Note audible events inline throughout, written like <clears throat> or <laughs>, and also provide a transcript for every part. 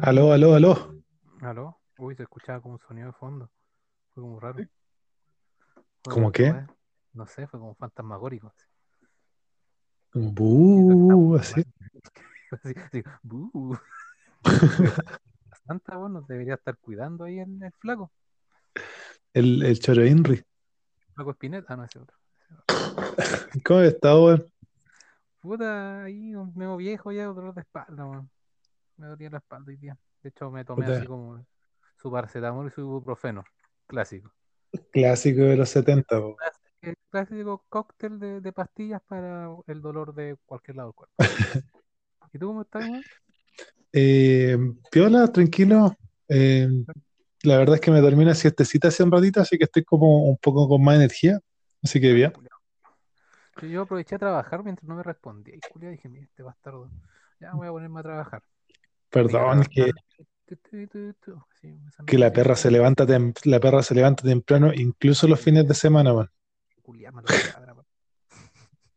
Aló, aló, aló. ¿Aló? Uy, se escuchaba como un sonido de fondo. Fue como raro. Fue ¿Cómo qué? fue- No sé, fue como fantasmagórico. así. Buh, así. Así, <laughs> así, "Bú". Santa, <laughs> bueno, debería estar cuidando ahí el, el flaco. El, el Choro Inri. Flaco Espineta. Ah, no, ese otro. <laughs> ¿Cómo está, weón? Puta, ahí un medio viejo ya, dolor de espalda, weón. Me dolía la espalda hoy día. De hecho, me tomé Puta. así como su paracetamol y su ibuprofeno. Clásico. Clásico de los 70, po. El clásico cóctel de, de pastillas para el dolor de cualquier lado del cuerpo. <laughs> ¿Y tú cómo estás, weón? Eh, piola, tranquilo. Eh, la verdad es que me dormí una siestecita hace un ratito, así que estoy como un poco con más energía. Así que bien. Yo aproveché a trabajar mientras no me respondía. Y culiao, dije, mira, este bastardo. Ya voy a ponerme a trabajar. Perdón, que, que la noche, perra se levanta tem- la perra se levanta temprano, incluso los fines de semana. No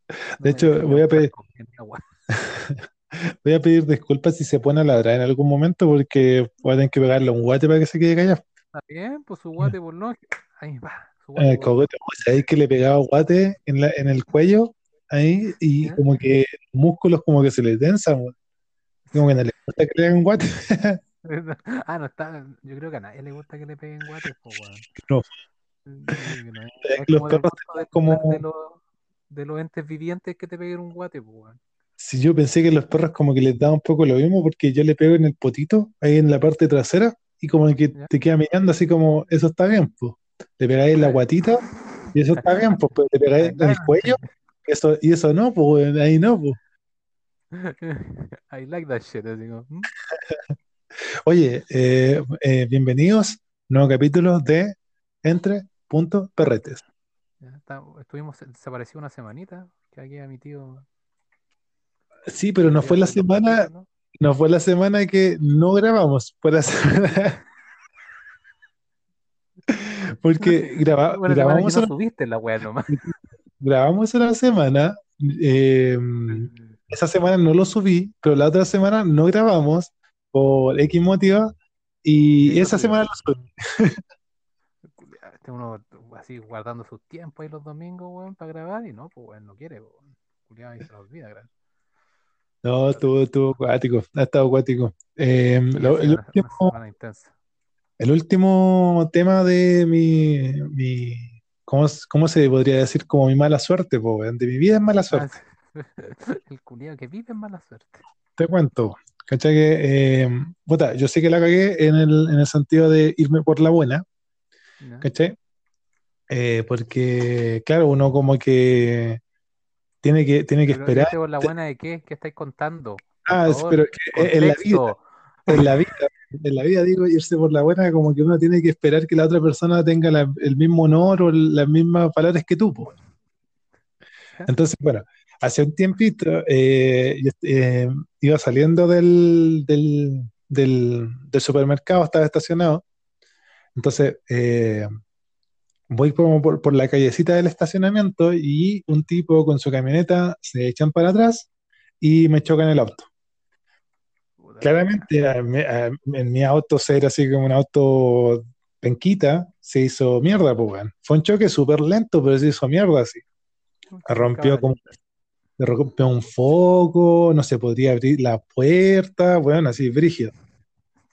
<laughs> De hecho, voy a pedir-. <laughs> Voy a pedir disculpas si se pone a ladrar en algún momento, porque voy a tener que pegarle un guate para que se quede callado. Está bien, pues su guate por no. Ahí va. Su En guate el por cogote, ¿sabéis que le pegaba guate en, la, en el cuello? Ahí, y como que los músculos como que se le tensan. Como que no le gusta que le hagan guate. <laughs> <laughs> Ah, no está. Yo creo que a nadie le gusta que le peguen guates, pues, weón. No. Es, los como perros de, como- de los, de los entes vivientes que te peguen un guate, pues, weón. Si yo pensé que los perros como que les daba un poco lo mismo, porque yo le pego en el potito, ahí en la parte trasera, y como que Ya. te queda mirando así como, eso está bien, pues. Le pegáis en la guatita, y eso está bien, pues, pero le pegáis en el cuello, eso, y eso no, pues, ahí no, pues. <laughs> I like that shit, así como, ¿mm? Oye, eh, eh, bienvenidos, nuevo capítulo de Entre Punto Perretes. Ya está- estuvimos desaparecidos una semanita, que aquí a mi tío. Sí, pero no fue la semana, no fue la semana que no grabamos, fue la semana. <laughs> Porque graba- Bueno, grabamos, no una, subiste la weá nomás. <laughs> grabamos una semana, eh, esa semana no lo subí, pero la otra semana no grabamos por X motivo, y Sí, esa semana lo subí. Este uno así guardando sus tiempos ahí los domingos, weón, para grabar, y no, pues weón, no quiere, weón. Culiao, ahí se lo olvida, gracias. No, estuvo, estuvo acuático, ha estado acuático. Eh, Sí, lo- ha el último. El último tema de mi, mi ¿cómo, cómo se podría decir? Como mi mala suerte, po, weón. De mi vida es mala Ah, suerte. Sí. <laughs> El culiao que vive en mala suerte. Te cuento. ¿Cachai? Que, eh, puta, yo sé que la cagué en el, en el sentido de irme por la buena, ¿ya? ¿cachai? Eh, porque, claro, uno como que tiene que, tiene que Pero esperar. por la buena de qué? ¿Qué estáis contando? Ah, favor, pero que en la vida, en la vida, en la vida digo, irse por la buena, como que uno tiene que esperar que la otra persona tenga la- el mismo honor o las mismas palabras que tú, po. Entonces, bueno, hace un tiempito eh, yo, eh, iba saliendo del, del, del- del supermercado, estaba estacionado. Entonces, eh, voy como por, por la callecita del estacionamiento y un tipo con su camioneta se echan para atrás y me chocan el auto. Puta, Claramente, a- me- a- en mi auto ser así como un auto penquita, se hizo mierda, pues. Fue un choque súper lento, pero se hizo mierda así. rompió como le rompió un foco, no se podría abrir la puerta, bueno, así, brígido.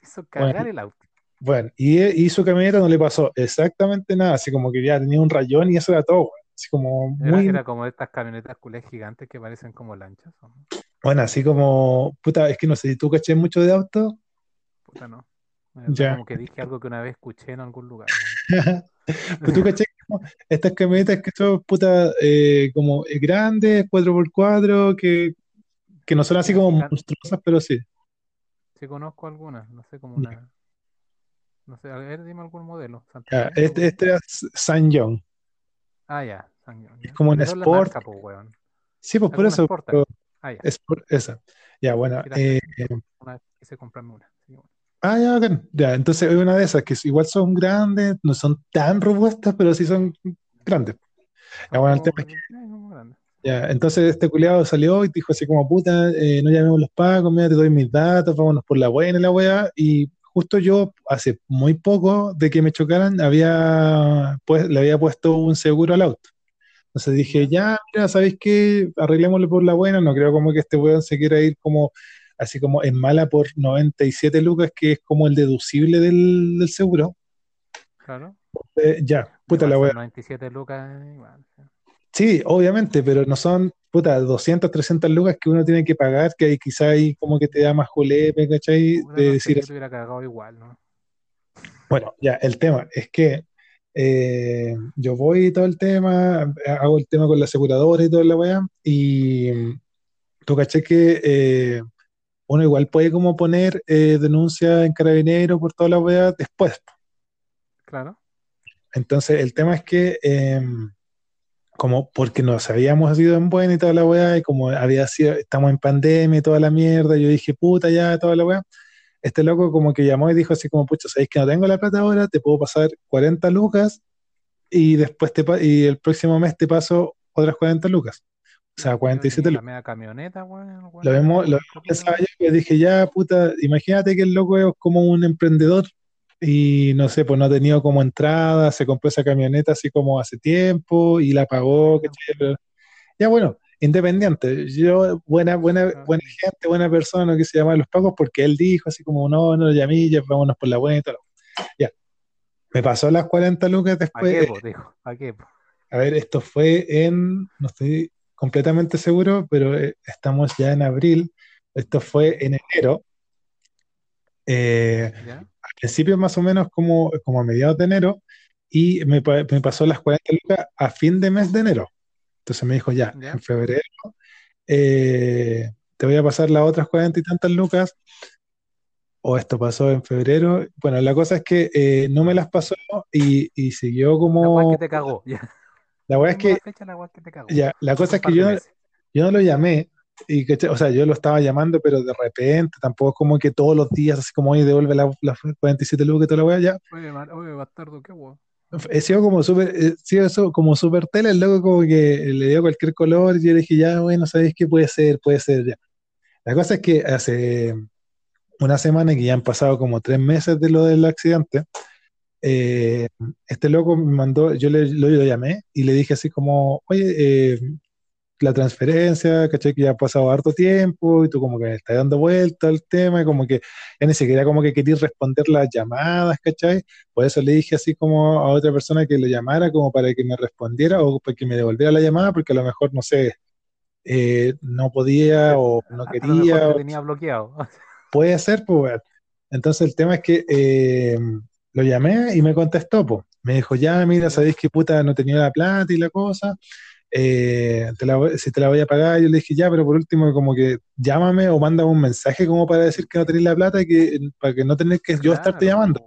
Hizo cagar el auto. Bueno, y, y su camioneta no le pasó exactamente nada, así como que ya tenía un rayón y eso era todo. Así como muy, era como estas camionetas culés gigantes que parecen como lanchas. ¿o no? bueno, así como, puta, es que no sé si tú caché mucho de auto, Puta, no. De Ya. Como que dije algo que una vez escuché en algún lugar. weón. <laughs> pero tú caché estas camionetas que son, puta, eh, como grandes, 4x4, que, que no son así como monstruosas, pero sí. Sí conozco algunas, no sé, como una... No sé, a ver, dime algún modelo. Este, este era San John. Ah, ya. Sanyong, ya. como un Sport. marca, po. Sí, pues por eso, Sport pero Ah, ya. es por esa. Ya, bueno, eh, Una vez quise comprarme una. Que. Ah, ya, bacán. Ya, entonces hay una de esas que igual son grandes, no son tan robustas, pero sí son grandes. Ya, bueno, el Son tema es grandes. Ya, entonces este culiado salió y dijo así como, puta, eh, no llamemos los pagos, mira, te doy mis datos, vámonos por la buena y la weá. Y justo yo, hace muy poco de que me chocaran, había pues, le había puesto un seguro al auto. Entonces dije, ya, mira, ¿sabéis qué? Arreglémoslo por la buena, no creo como que este weón se quiera ir como así como en mala por 97 lucas, que es como el deducible del, del seguro. Claro. Eh, ya, puta la Igual son 97 lucas, igual. sí. Sí, obviamente, pero no son, puta, 200, 300 lucas que uno tiene que pagar, que ahí quizá ahí como que te da más julepe, ¿cachai? De no decir así. hubiera cagado igual, ¿no? Bueno, ya, el tema es que eh, yo voy y todo el tema, hago el tema con la aseguradora y toda la weá, y tú caché que eh, uno igual puede como poner eh, denuncia en carabinero por toda la weá después. Claro. Entonces, el tema es que, eh, como porque nos habíamos ido en buena y toda la weá, y como había sido, estamos en pandemia y toda la mierda, yo dije, puta, ya, toda la weá. Este loco como que llamó y dijo así como, pucha, sabéis que no tengo la plata ahora, te puedo pasar 40 lucas y después te y el próximo mes te paso otras 40 lucas. O sea, Yo 47 tenía la media camioneta, weón. Lo como lo rico, pensaba yo, que dije, ya, puta, imagínate que el loco es como un emprendedor y no sé, pues no ha tenido como entrada, se compró esa camioneta así como hace tiempo y la pagó, ¿cachai? Pero- ya bueno, independiente, yo, buena, buena, buena gente, buena persona que se llama Los Pagos, porque él dijo así como, no, no lo llamé, ya vámonos por la buena y todo. Ya, me pasó las 40 lucas ¿A después, qué, eh, po? Dijo, ¿a qué, po? a ver, esto fue en, no estoy completamente seguro, pero eh, estamos ya en abril, esto fue en enero, eh, al principio más o menos como, como a mediados de enero, y me, me pasó las 40 lucas a fin de mes de enero. Entonces me dijo, ya, ¿Ya? en febrero eh, te voy a pasar las otras 40 y tantas lucas, o esto pasó en febrero. Bueno, la cosa es que eh, no me las pasó y, y siguió La como... que te cagó. Ya. La weá es que, fecha, la que te cagó. ya, la cosa es que yo, yo no lo llamé, y que, o sea, yo lo estaba llamando, pero de repente, tampoco es como que todos los días, así como, oye, devuelve las las 47 lucas y toda la weá, ya. Oye, ma- oye, bastardo, qué weón. He sido como súper, eso como súper tele, el loco como que le dio cualquier color y yo le dije, ya, bueno, ¿sabéis qué puede ser? Puede ser, ya. La cosa es que hace una semana que ya han pasado como tres meses de lo del accidente, eh, este loco me mandó, yo le, lo, lo llamé y le dije así como, oye, eh, la transferencia, ¿cachai? Que ya ha pasado harto tiempo y tú como que me estás dando vuelta al tema y como que ya ni siquiera como que querías responder las llamadas, ¿cachai? Por eso le dije así como a otra persona que le llamara como para que me respondiera o para que me devolviera la llamada porque a lo mejor, no sé, eh, no podía o no A, a lo mejor quería, te tenía bloqueado. puede ser, pues. Entonces el tema es que eh, lo llamé y me contestó, pues. Me dijo, ya, mira, sabéis que puta no tenía la plata y la cosa. eh, te la voy- si te la voy a pagar, yo le dije, ya, pero por último, como que llámame o mándame un mensaje como para decir que no tenéis la plata y que para que no tener que yo estarte llamando.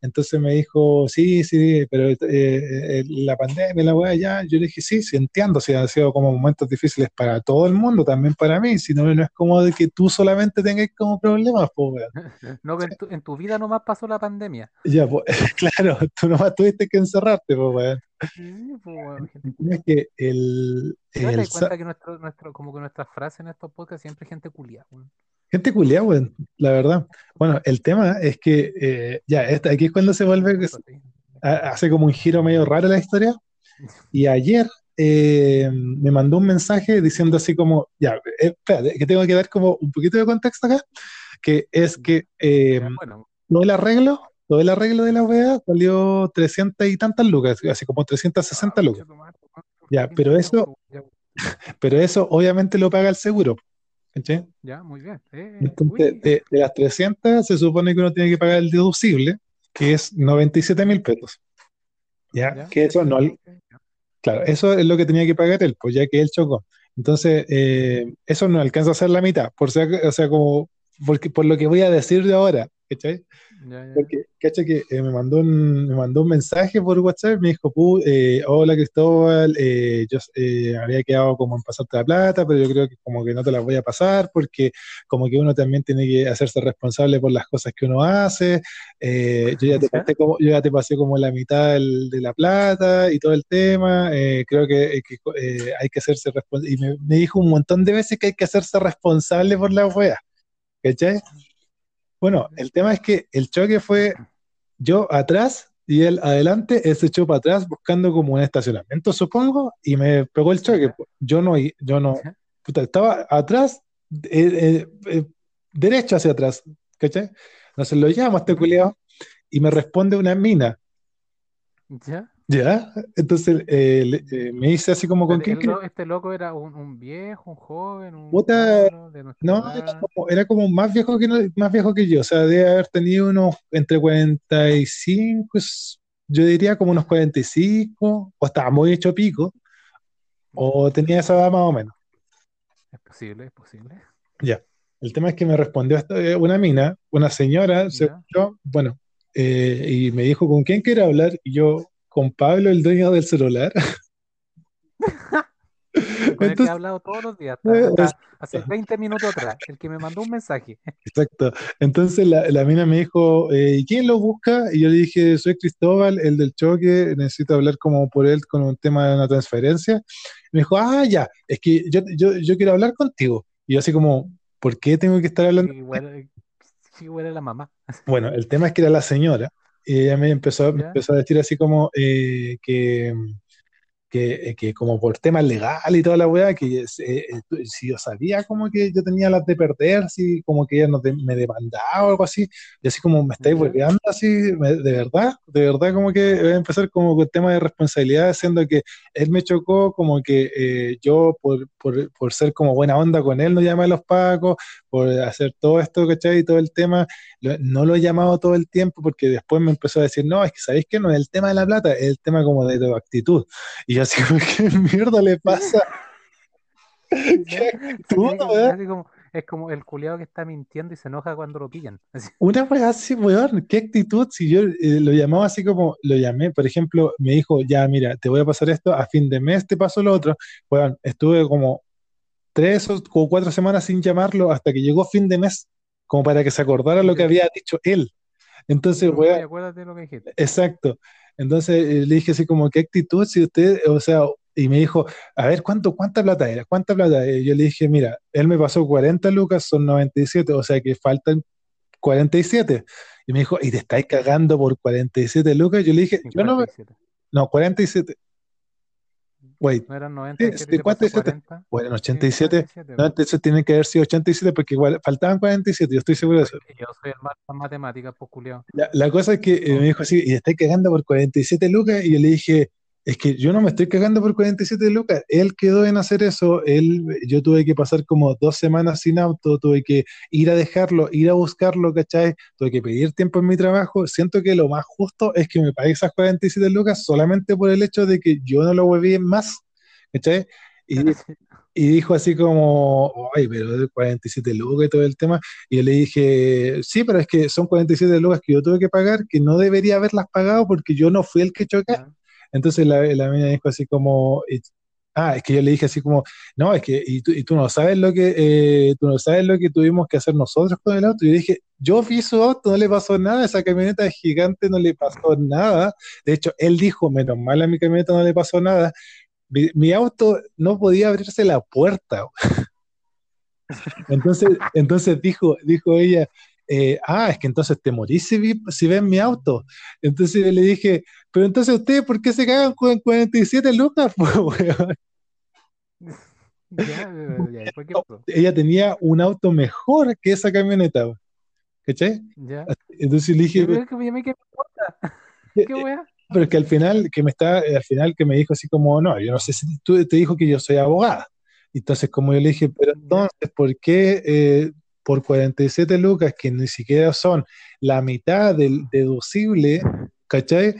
Entonces me dijo, sí, sí, pero eh, eh, la pandemia, la weá, ya. Yo le dije, sí, sí, entiendo, si han sido como momentos difíciles para todo el mundo, también para mí, si no, no es como de que tú solamente tengas como problemas, pues. <laughs> No, en tu, en tu vida nomás pasó la pandemia. Ya, pues, <laughs> claro, tú nomás tuviste que encerrarte, pues, weón. Sí, El tema es que el, ¿Te das el cuenta que nuestro, nuestro, como que nuestras frases en estos podcasts siempre hay gente culia, weón? gente culiada, weón, la verdad. Bueno, el tema es que ya, ya, esta- aquí es cuando se vuelve, hace como un giro medio raro la historia. <laughs> Y ayer eh, me mandó un mensaje diciendo así como, ya, eh, espérate, que tengo que dar como un poquito de contexto acá, que es que eh, bueno, todo el arreglo, todo el arreglo de la wea salió 300 y tantas lucas, así como 360 ah, lucas. Ya, pero eso- <laughs> Pero eso obviamente lo paga el seguro. Ya, muy bien. Eh, Entonces, uy, de, de las 300 se supone que uno tiene que pagar el deducible, que es 97 mil pesos. ¿Ya? ya, Que eso no, claro, eso es lo que tenía que pagar él, pues ya que él chocó. Entonces, eh, eso no alcanza a ser la mitad, por ac- o sea, como, porque, por lo que voy a decir de ahora, ¿cachai? Porque, ¿cachai? Que eh, me, mandó un, me mandó un mensaje por WhatsApp, me dijo, eh, hola Cristóbal, eh, yo había quedado como en pasarte la plata, pero yo creo que como que no te la voy a pasar, porque como que uno también tiene que hacerse responsable por las cosas que uno hace, yo, ya te pasé como, yo ya te pasé como la mitad de la plata y todo el tema, creo que, hay que hacerse responsable, y me, me, dijo un montón de veces que hay que hacerse responsable por la wea, ¿cachai? Bueno, el tema es que el choque fue yo atrás y él adelante, él se echó para atrás buscando como un estacionamiento, supongo, y me pegó el choque. Yo no, yo no, puta, estaba atrás, eh, eh, eh, derecho hacia atrás, ¿cachai? Entonces lo llamo a este culiado y me responde una mina. ¿Ya? Ya, entonces eh, eh, me dice así como con quién. ¿Este loco era un, viejo, un joven? Un no, era como, más viejo que más viejo que yo, o sea, debe haber tenido unos entre 45, yo diría como unos 45, o estaba muy hecho pico, o tenía esa edad más o menos. Es posible, es posible. Ya, el tema es que me respondió eh, una mina, una señora, bueno, y me dijo con quién quiere hablar, y yo con Pablo, el dueño del celular. con el que he hablado todos los días, hace 20 minutos atrás, el que me mandó un mensaje. <laughs> Exacto. Entonces la, la mina me dijo, eh, ¿y quién lo busca? Y yo le dije, soy Cristóbal, el del choque, necesito hablar como por él con un tema de una transferencia. Y me dijo, ah, ya, es que yo, yo, yo quiero hablar contigo. Y yo así como, ¿por qué tengo que estar hablando? Igual, igual la mamá. Bueno, el tema es que era la señora y ella me empezó, me empezó a decir así como eh, que que, que, como por temas legales y toda la weá, que eh, si yo sabía como que yo tenía las de perder, si como que ella no me demandaba o algo así, y así como me estáis volviendo así, de verdad, de verdad como que voy a empezar como con tema de responsabilidad, siendo que él me chocó como que eh, yo por, por, por, ser como buena onda con él no llamé a los pacos, por hacer todo esto, ¿cachai? Y todo el tema, no lo he llamado todo el tiempo porque después me empezó a decir, no, es que sabéis que no es el tema de la plata, es el tema como de tu actitud. Y yo así, <laughs> ¿qué mierda le pasa? <laughs> ¿Qué actitud, es como el culiado que está mintiendo y se enoja cuando lo pillan. <laughs> Una vez así, weón, qué actitud. Si yo eh, lo llamaba así como lo llamé, por ejemplo, me dijo, ya, mira, te voy a pasar esto, a fin de mes te paso lo otro. Weón, estuve como tres o cuatro semanas sin llamarlo hasta que llegó fin de mes, como para que se acordara lo que había dicho él. Entonces, weón. Acuérdate lo que dijiste. Exacto. Entonces eh, le dije así como, ¿qué actitud? Si usted, o sea, y me dijo, a ver, ¿cuánto, ¿cuánta plata era? ¿Cuánta plata? Y yo le dije, mira, él me pasó 40 lucas, son 97, o sea que faltan 47. Y me dijo, ¿y te estáis cagando por 47 lucas? Yo le dije, yo no, no, 47. Wait. ¿No eran 97? 40? Bueno, 87. no, entonces tienen que haber sido 87 porque igual faltaban 47, yo estoy seguro de eso. Yo soy el más matemática, pues la, la, cosa es que eh, me dijo así, y estáis cagando por 47 lucas, y yo le dije, es que yo no me estoy cagando por 47 lucas. Él quedó en hacer eso. Él, yo tuve que pasar como dos semanas sin auto, tuve que ir a dejarlo, ir a buscarlo, ¿cachai? Tuve que pedir tiempo en mi trabajo. Siento que lo más justo es que me pague esas 47 lucas solamente por el hecho de que yo no lo hueví más, ¿cachai? Y, y dijo así como, ay, pero 47 lucas y todo el tema. Y yo le dije, sí, pero es que son 47 lucas que yo tuve que pagar, que no debería haberlas pagado porque yo no fui el que choqué. Entonces la, la dijo así como, ah, es que yo le dije así como, no, es que, y tú, no sabes lo que, eh, tú no sabes lo que tuvimos que hacer nosotros con el auto. Y yo dije, yo vi su auto, no le pasó nada, esa camioneta gigante no le pasó nada. De hecho, él dijo, menos mal a mi camioneta no le pasó nada. Mi, auto no podía abrirse la puerta. <laughs> Entonces, entonces dijo, dijo ella, eh, ah, es que entonces te morís si, si ven mi auto. Entonces yo le dije, pero entonces ustedes, ¿por qué se cagan con 47 lucas? Ella tenía un auto mejor que esa camioneta. ¿Cachai? Entonces le dije. Pero, <laughs> ¿Qué Pero es que al final, que me está, al final que me dijo así como, no, yo no sé si tú te dijo que yo soy abogada. Entonces, como yo le dije, pero entonces, ¿por qué eh, por 47 lucas, que ni siquiera son la mitad del deducible, ¿cachai?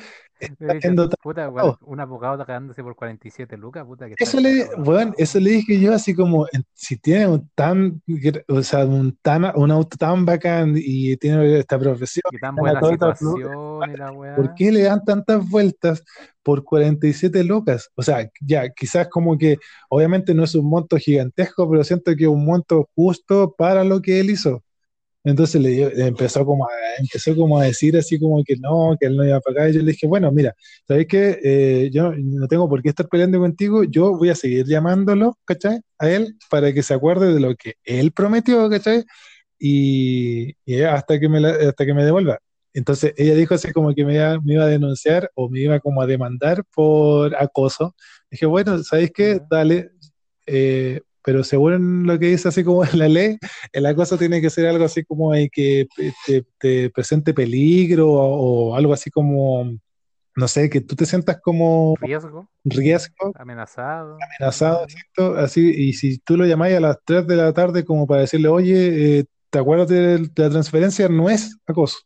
Puta, weón, un abogado cagándose por 47 lucas, puta. Que eso le, bueno, eso le dije yo así como, si tiene un tan, o sea, un, tan, un auto tan bacán y tiene esta profesión. Y tan buena situación y la weá. ¿Por qué le dan tantas vueltas por 47 lucas? O sea, ya, quizás como que, obviamente no es un monto gigantesco, pero siento que es un monto justo para lo que él hizo. Entonces le, empezó, como a, empezó como a decir así como que no, que él no iba a pagar. Y yo le dije, bueno, mira, ¿sabes qué? Eh, yo no tengo por qué estar peleando contigo, yo voy a seguir llamándolo, ¿cachai? A él para que se acuerde de lo que él prometió, ¿cachai? Y, hasta, que me hasta que me devuelva. Entonces ella dijo así como que me iba, me iba, a denunciar o me iba como a demandar por acoso. Dije, bueno, ¿sabéis qué? Dale, eh, pero según lo que dice así como <laughs> la ley, la cosa tiene que ser algo así como hay que te, presente peligro o, algo así como, no sé, que tú te sientas como... Riesgo. Riesgo. Amenazado. Amenazado, Así, y si tú lo llamáis a las 3 de la tarde como para decirle, oye, eh, ¿te acuerdas de, la transferencia? No es acoso.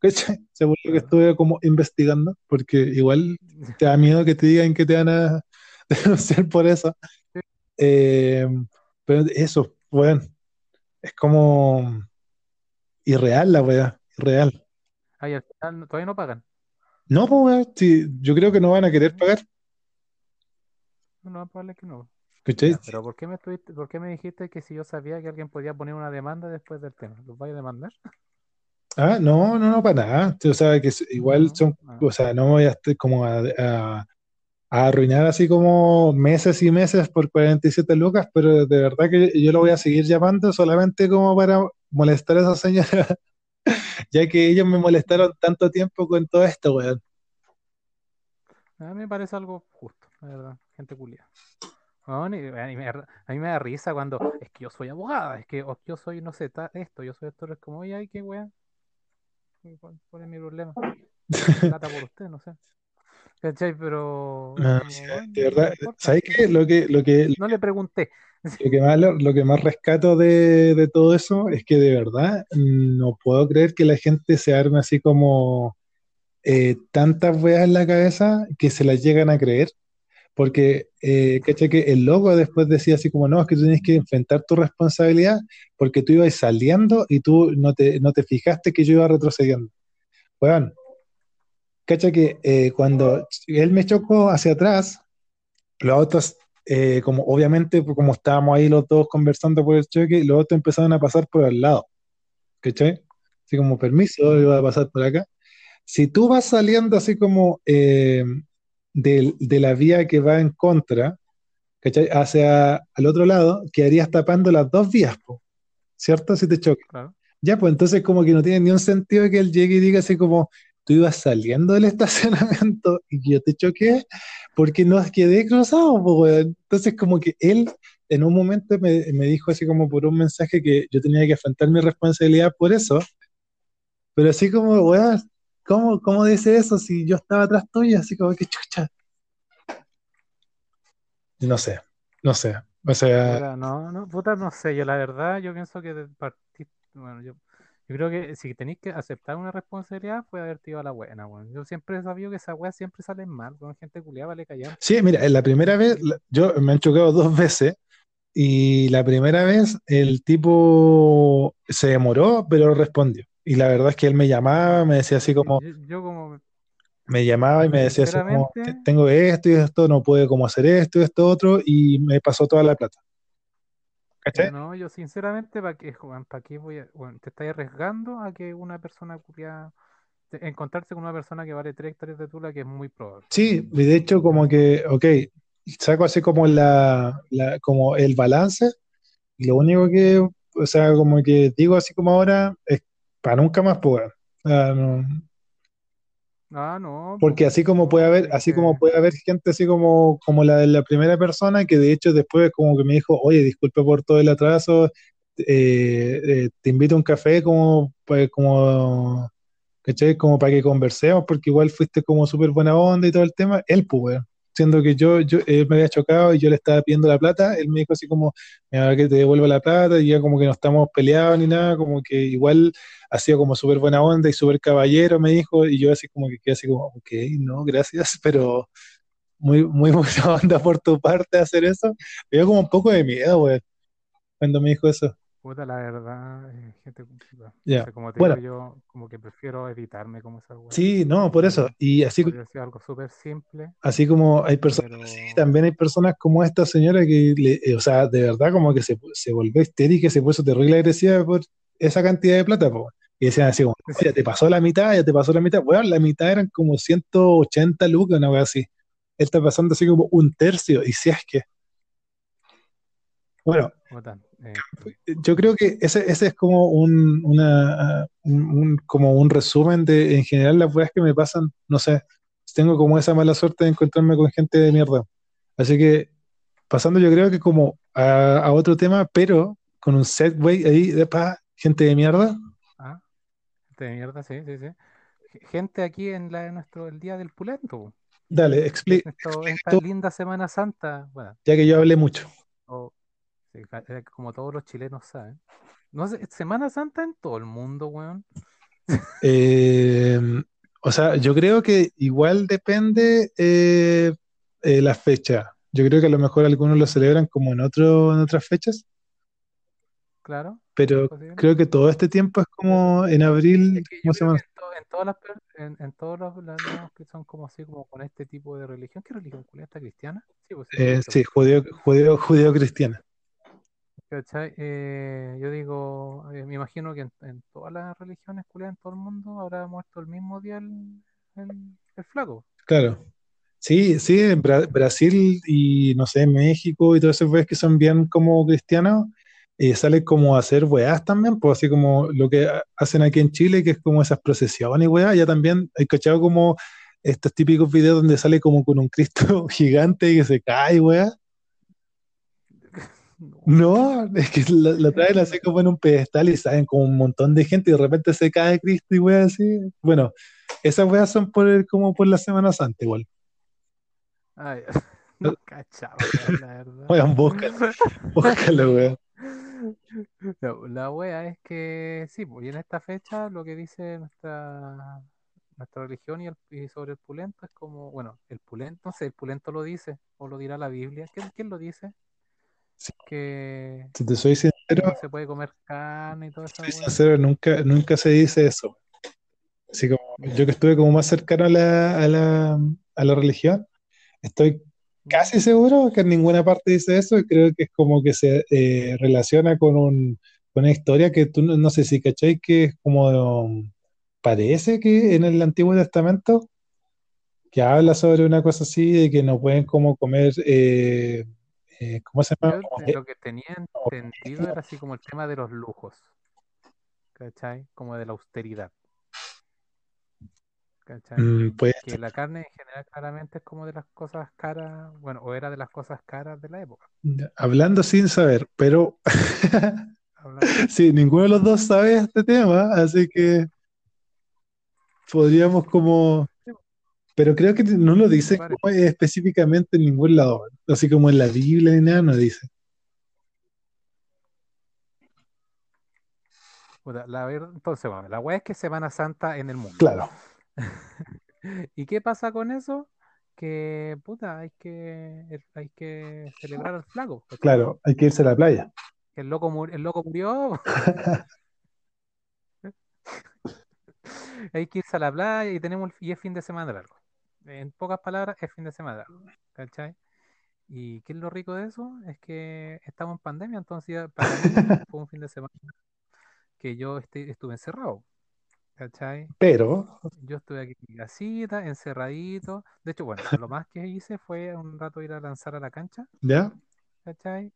<laughs> Según lo que estuve como investigando, porque igual te da miedo que te digan que te van a <laughs> denunciar por eso. Eh, pero eso, weón, es como irreal la weá, irreal. Ay, al final todavía no pagan. No, pues weón, sí, yo creo que no van a querer pagar. No, no, probable que no. Pero ¿por qué, me ¿por qué me dijiste que si yo sabía que alguien podía poner una demanda después del tema? ¿Los vais a demandar? Ah, no, no, no, para nada. O sea, que igual son, o sea, no voy a estar como a, a arruinar así como meses y meses por 47 lucas, pero de verdad que yo lo voy a seguir llamando solamente como para molestar a esa señora, <laughs> ya que ellos me molestaron tanto tiempo con todo esto, weón. A mí me parece algo justo, la verdad, gente culia. a, mí me da, risa cuando es que yo soy abogada, es que yo soy, no sé, esto, yo soy esto, es como, oye, ay, qué weón. ¿Cuál, es mi problema? <laughs> Plata por usted, no sé. ¿Cachai? Pero. Ah, de verdad, ¿sabes qué? Lo que, lo que, no le pregunté. Lo que más, lo que más rescato de, todo eso es que de verdad no puedo creer que la gente se arme así como eh, tantas weas en la cabeza que se las llegan a creer. Porque, eh, ¿cachai? Que el logo después decía así como, no, es que tú tienes que enfrentar tu responsabilidad porque tú ibas saliendo y tú no te, no te fijaste que yo iba retrocediendo. Bueno, cacha que eh, cuando él me chocó hacia atrás, los autos, eh, como obviamente, pues, como estábamos ahí los dos conversando por el choque, los otros empezaron a pasar por al lado. ¿Cachai? Así como permiso, iba a pasar por acá. Si tú vas saliendo así como eh, de, la vía que va en contra, ¿cachai? Hacia al otro lado, quedarías tapando las dos vías, ¿cierto? Si te choque. Ya, pues entonces como que no tiene ni un sentido que él llegue y diga así como, tú ibas saliendo del <laughs> estacionamiento y yo te choqué porque no quedé cruzado, pues, Entonces, como que él en un momento me, dijo así como por un mensaje que yo tenía que afrontar mi responsabilidad por eso, pero así como, weón, ¿cómo, ¿cómo dice eso si yo estaba atrás tuyo? Así como que chucha. No sé, no sé. O sea. no, no, puta, no sé. Yo la verdad, yo pienso que bueno, yo yo creo que si tenéis que aceptar una responsabilidad, puede haberte ido a la buena, weón. Yo siempre he sabido que esa weá siempre sale mal, con gente culiada, vale callar. Sí, mira, la primera vez, yo me han chocado dos veces, y la primera vez el tipo se demoró, pero respondió. Y la verdad es que él me llamaba, me decía así como. Yo, como. Me llamaba y me decía así como, tengo esto y esto, no puedo como hacer esto y esto otro, y me pasó toda la plata. No, yo sinceramente, ¿para qué, Juan? ¿Para qué voy a, te estás arriesgando a que una persona curia encontrarse con una persona que vale 3 hectáreas de tula, que es muy probable. Sí, y de hecho como que, ok, saco así como la, como el balance, y lo único que, o sea, como que digo así como ahora, es para nunca más poder. no, Ah, no. Porque así como puede haber, así como puede haber gente así como, como la de la primera persona, que de hecho después como que me dijo, oye, disculpe por todo el atraso, eh, eh, te invito a un café como, como, Como para que conversemos, porque igual fuiste como súper buena onda y todo el tema. Él, pues, siendo que yo, yo, él me había chocado y yo le estaba pidiendo la plata, él me dijo así como, mira, que te devuelvo la plata, y ya como que no estamos peleados ni nada, como que igual ha sido como súper buena onda y súper caballero, me dijo, y yo así como que quedé así como, ok, no, gracias, <laughs> pero muy, muy <laughs> buena onda por tu parte hacer eso. Me dio como un poco de miedo, güey, cuando me dijo eso. Puta, la verdad, eh, gente, Ya. no sé, como te Bueno. digo, yo como que prefiero evitarme como esa weá. Sí, no, por eso. Y así, ser algo súper simple, así como hay personas pero así, también hay personas como esta señora que, le, eh, o sea, de verdad como que se, se volvió histérica y se puso terrible agresiva por esa cantidad de plata, po. Y decían así como, <laughs> "No, ya te pasó la mitad, ya te pasó la mitad. Bueno, la mitad eran como 180 lucas, una wea así. Él está pasando así como un tercio, y si es que. Bueno, eh, yo creo que ese, ese es como un, una, un, un- como un resumen de, en general, las weas que me pasan, no sé, tengo como esa mala suerte de encontrarme con gente de mierda. Así que, pasando yo creo que como a, a otro tema, pero con un segue ahí de pa, gente de mierda, ah, gente de mierda, sí, sí, sí. Gente aquí en la, nuestro, el día del pulento, dale, explica, esta linda Semana Santa, bueno, ya que yo hablé mucho. o- sí, como todos los chilenos saben. No sé, Semana Santa en todo el mundo, weón. Eh, o sea, yo creo que igual depende eh, eh, la fecha. Yo creo que a lo mejor algunos lo celebran como en otro, en otras fechas, Claro, pero creo que todo este tiempo es como en abril, Es que yo ¿cómo se creo llama? que en, to- en todas las en, en todos los lados que son como así, como con este tipo de religión, ¿qué religión está cristiana? Sí, pues sí, Eh, sí, judeo, judeo, judeo cristiana. ¿Cachai? Eh, yo digo, eh, me imagino que en, todas las religiones culiadas en todo el mundo habrá muerto el mismo día el, el- el flaco. Claro. Sí, sí, en Bra- Brasil y no sé, México y todos esos weas que son bien como cristianos, eh, salen como a hacer weas también, pues así como lo que ha- hacen aquí en Chile, que es como esas procesiones y weas, ya también hay cachado como estos típicos videos donde sale como con un Cristo <laughs> gigante que se cae, wea. No. Es que lo, lo traen así como en un pedestal y salen como un montón de gente y de repente se cae Cristo y weas así. Bueno, esas weas son por el- como por la Semana Santa igual. Ay, <laughs> no cachaba, la verdad. <laughs> Weón, búscalo, búscalo, weón. <laughs> No, la wea es que sí, pues, y en esta fecha lo que dice nuestra, nuestra religión y, el- y sobre el pulento es como, bueno, el pulento, no sé, el pulento lo dice, o lo dirá la Biblia. ¿Quién, quién lo dice? Sí. Que, Si te soy sincero, no se puede comer carne y soy wea. sincero, nunca, nunca se dice eso. Así como yo que estuve como más cercano a la, a la, a la religión, estoy casi seguro que en ninguna parte dice eso y creo que es como que se eh, relaciona con, un, con una historia que tú no, no sé si cachai que es como um, parece que en el Antiguo Testamento que habla sobre una cosa así de que no pueden como comer eh, eh, ¿cómo se llama? Yo lo que tenía entendido era así como el tema de los lujos, ¿cachai? Como de la austeridad, ¿cachai? mm, puede Que la carne en general claramente es como de las cosas caras, bueno, o era de las cosas caras de la época. Hablando sin saber, pero <laughs> <laughs> sí, ninguno de los dos sabe este tema, así que podríamos como, pero creo que no lo como específicamente en ningún lado, así como en la Biblia ni nada, no dice. la ver- entonces, bueno, la weá es que es Semana Santa en el mundo. Claro, <laughs> ¿Y qué pasa con eso? Que, puta, hay que, hay que celebrar al flaco, claro, hay que irse a la playa. El loco, mu- el loco murió, <laughs> <laughs> hay que irse a la playa y tenemos y es fin de semana largo. En pocas palabras, es fin de semana ¿cachai? ¿Y qué es lo rico de eso? Es que estamos en pandemia, entonces para mí <laughs> fue un fin de semana que yo este- estuve encerrado, ¿cachai? Pero, Yo estuve aquí en mi casita, encerradito. De hecho, bueno, lo más que hice fue un rato ir a lanzar a la cancha, ¿ya? ¿cachai?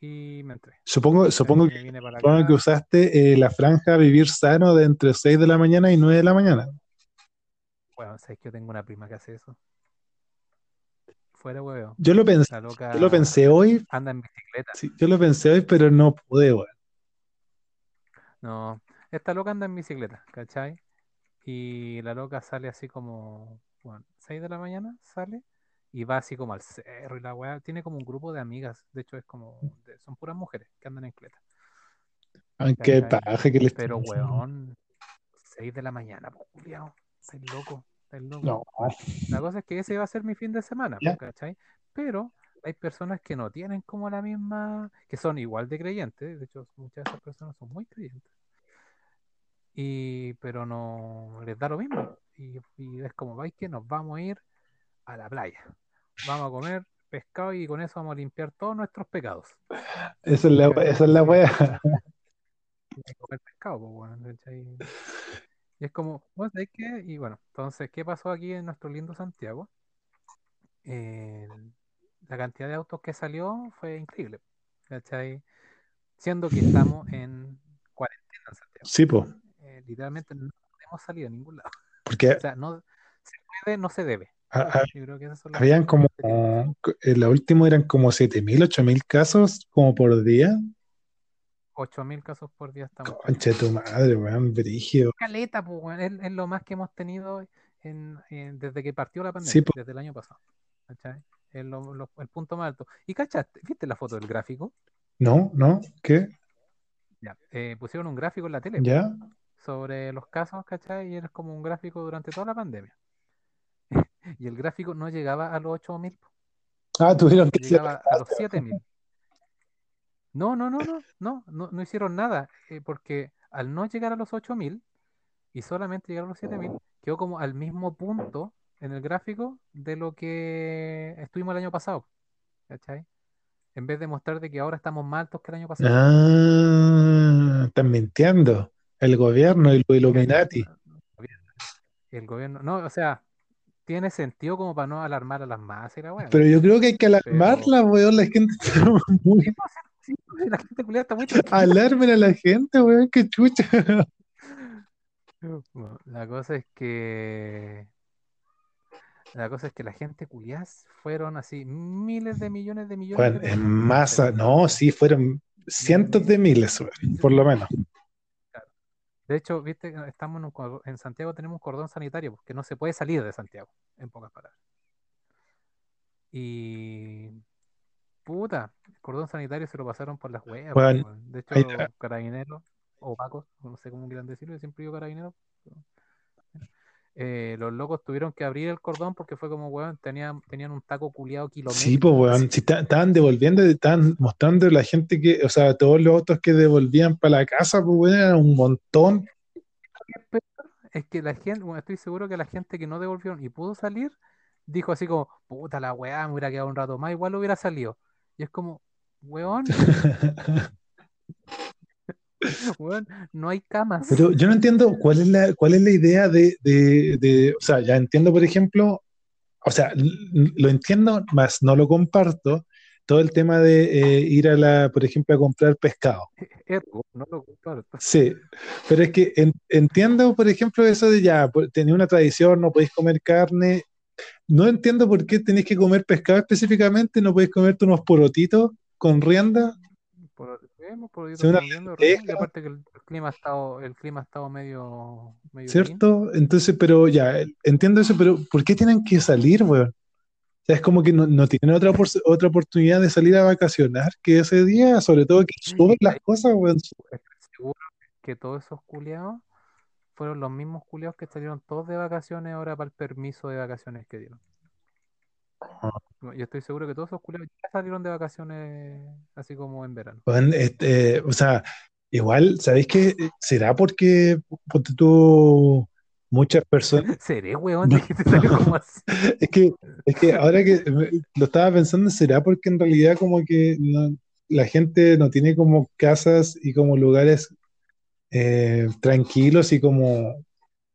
Y me entré. Supongo, supongo que, supongo que usaste eh, la franja vivir sano de entre 6 de la mañana y 9 de la mañana. Bueno, sabes que yo tengo una prima que hace eso. Fuera huevo. Yo lo pensé, loca yo lo pensé hoy, anda en bicicleta. sí, yo lo pensé hoy, pero no pude, weón. No, esta loca anda en bicicleta, ¿cachai? Y la loca sale así como, bueno, 6 de la mañana sale y va así como al cerro y la weá. Tiene como un grupo de amigas. De hecho, es como. son puras mujeres que andan en cleta. Ay, qué ¿cachai? paja que les Pero weón, 6 de la mañana, culiao. Estáis loco, estáis loco. No, La cosa es que ese va a ser mi fin de semana, ¿cachai? Pero hay personas que no tienen como la misma, que son igual de creyentes, de hecho muchas de esas personas son muy creyentes, y, pero no les da lo mismo. Y, y es como, vais que nos vamos a ir a la playa, vamos a comer pescado y con eso vamos a limpiar todos nuestros pecados. esa es la, esa es la <laughs> wea. Comer pescado, pues, ¿cachai? Y es como, bueno, ¿sabes qué? Y bueno, entonces, ¿qué pasó aquí en nuestro lindo Santiago? Eh, la cantidad de autos que salió fue increíble, ¿cachai? Siendo que estamos en cuarentena en Santiago. Sí, pues. Eh, literalmente no hemos salido a ningún lado. Porque O sea, no se puede, no se debe. a- a- Yo creo que son habían como, en la última eran como 7.000, 8.000 casos como por día. 8.000 casos por día estamos. Concha de tu madre, weón, brígido. Caleta, pues, weón, es, es lo más que hemos tenido en, en- desde que partió la pandemia, Sí, pues. desde el año pasado. ¿cachai? Lo- lo- el punto más alto. ¿Y cachaste? ¿Viste la foto del gráfico? ¿No? ¿No? ¿Qué? Ya. eh, pusieron un gráfico en la tele ¿Ya? sobre los casos, ¿cachai? Y era como un gráfico durante toda la pandemia. <laughs> Y el gráfico no llegaba a los 8.000, po, Ah, tuvieron que llegaba a los 7.000. No, no, no, no, no, no, no hicieron nada, eh, porque al no llegar a los 8.000 y solamente llegar a los 7.000, quedó como al mismo punto en el gráfico de lo que estuvimos el año pasado, ¿cachai? En vez de mostrar de que ahora estamos más altos que el año pasado. Ah, están mintiendo. El gobierno y los Illuminati. El gobierno, no, o sea, tiene sentido como para no alarmar a las masas y la weá. Pero yo creo que hay que alarmarla, weón. La gente está muy. Sí, <laughs> la gente culiada está muy tranquila. Alarmen a la gente, weón, qué chucha. <laughs> Bueno, la cosa es que la cosa es que la gente culiás fueron así miles de millones de millones Bueno, de en personas, masa, no, sí, fueron cientos de miles, weón, por lo menos. De hecho, viste, estamos en, un en Santiago tenemos un cordón sanitario porque no se puede salir de Santiago, en pocas palabras. Y puta, el cordón sanitario se lo pasaron por las huevas. Bueno, weón. De hecho, está. carabineros o pacos, no sé cómo quieran decirlo, yo siempre digo carabineros. pero- eh, los locos tuvieron que abrir el cordón porque fue como, weón, tenían, tenían un taco culiado Sí, kilométrico. pues, weón, si ta- estaban devolviendo, estaban mostrando la gente que, o sea, todos los autos que devolvían para la casa, pues, weón, eran un montón. Es que la gente, bueno, estoy seguro que la gente que no devolvieron y pudo salir, dijo así como, puta la weá, me hubiera quedado un rato más, igual hubiera salido. Y es como, weón, <laughs> weón, no hay camas. Pero yo no entiendo cuál es la, cuál es la idea de, de, de- o sea, ya entiendo, por ejemplo, o sea, lo entiendo, más no lo comparto, todo el tema de eh, ir a la, por ejemplo, a comprar pescado. Ergo, no lo comparto. Sí, pero es que en- entiendo, por ejemplo, eso de ya, tenía una tradición, no podéis comer carne. No entiendo por qué tenéis que comer pescado específicamente, no podéis comerte unos porotitos con rienda. Por, Sí, una resolviendo, Rubén, y aparte que el, el clima ha estado, el clima ha estado medio, medio ¿Cierto? Entonces, pero ya, entiendo eso, pero ¿por qué tienen que salir, weón? O sea, es como que no, no tienen otra, otra oportunidad de salir a vacacionar que ese día, sobre todo que suben las cosas, weón. Seguro que todos esos culiados fueron los mismos culiados que salieron todos de vacaciones ahora para el permiso de vacaciones que dieron. Yo estoy seguro que todos esos culiados ya salieron de vacaciones así como en verano. Weón, este, o sea, igual, ¿sabéis qué? ¿Será porque ponte tú, muchas personas? <laughs> ¿Seré, weón? No. Dijiste, salió como <laughs> así. Es que, es que ahora que lo estaba pensando, ¿será porque en realidad como que no- la gente no tiene como casas y como lugares eh, tranquilos y como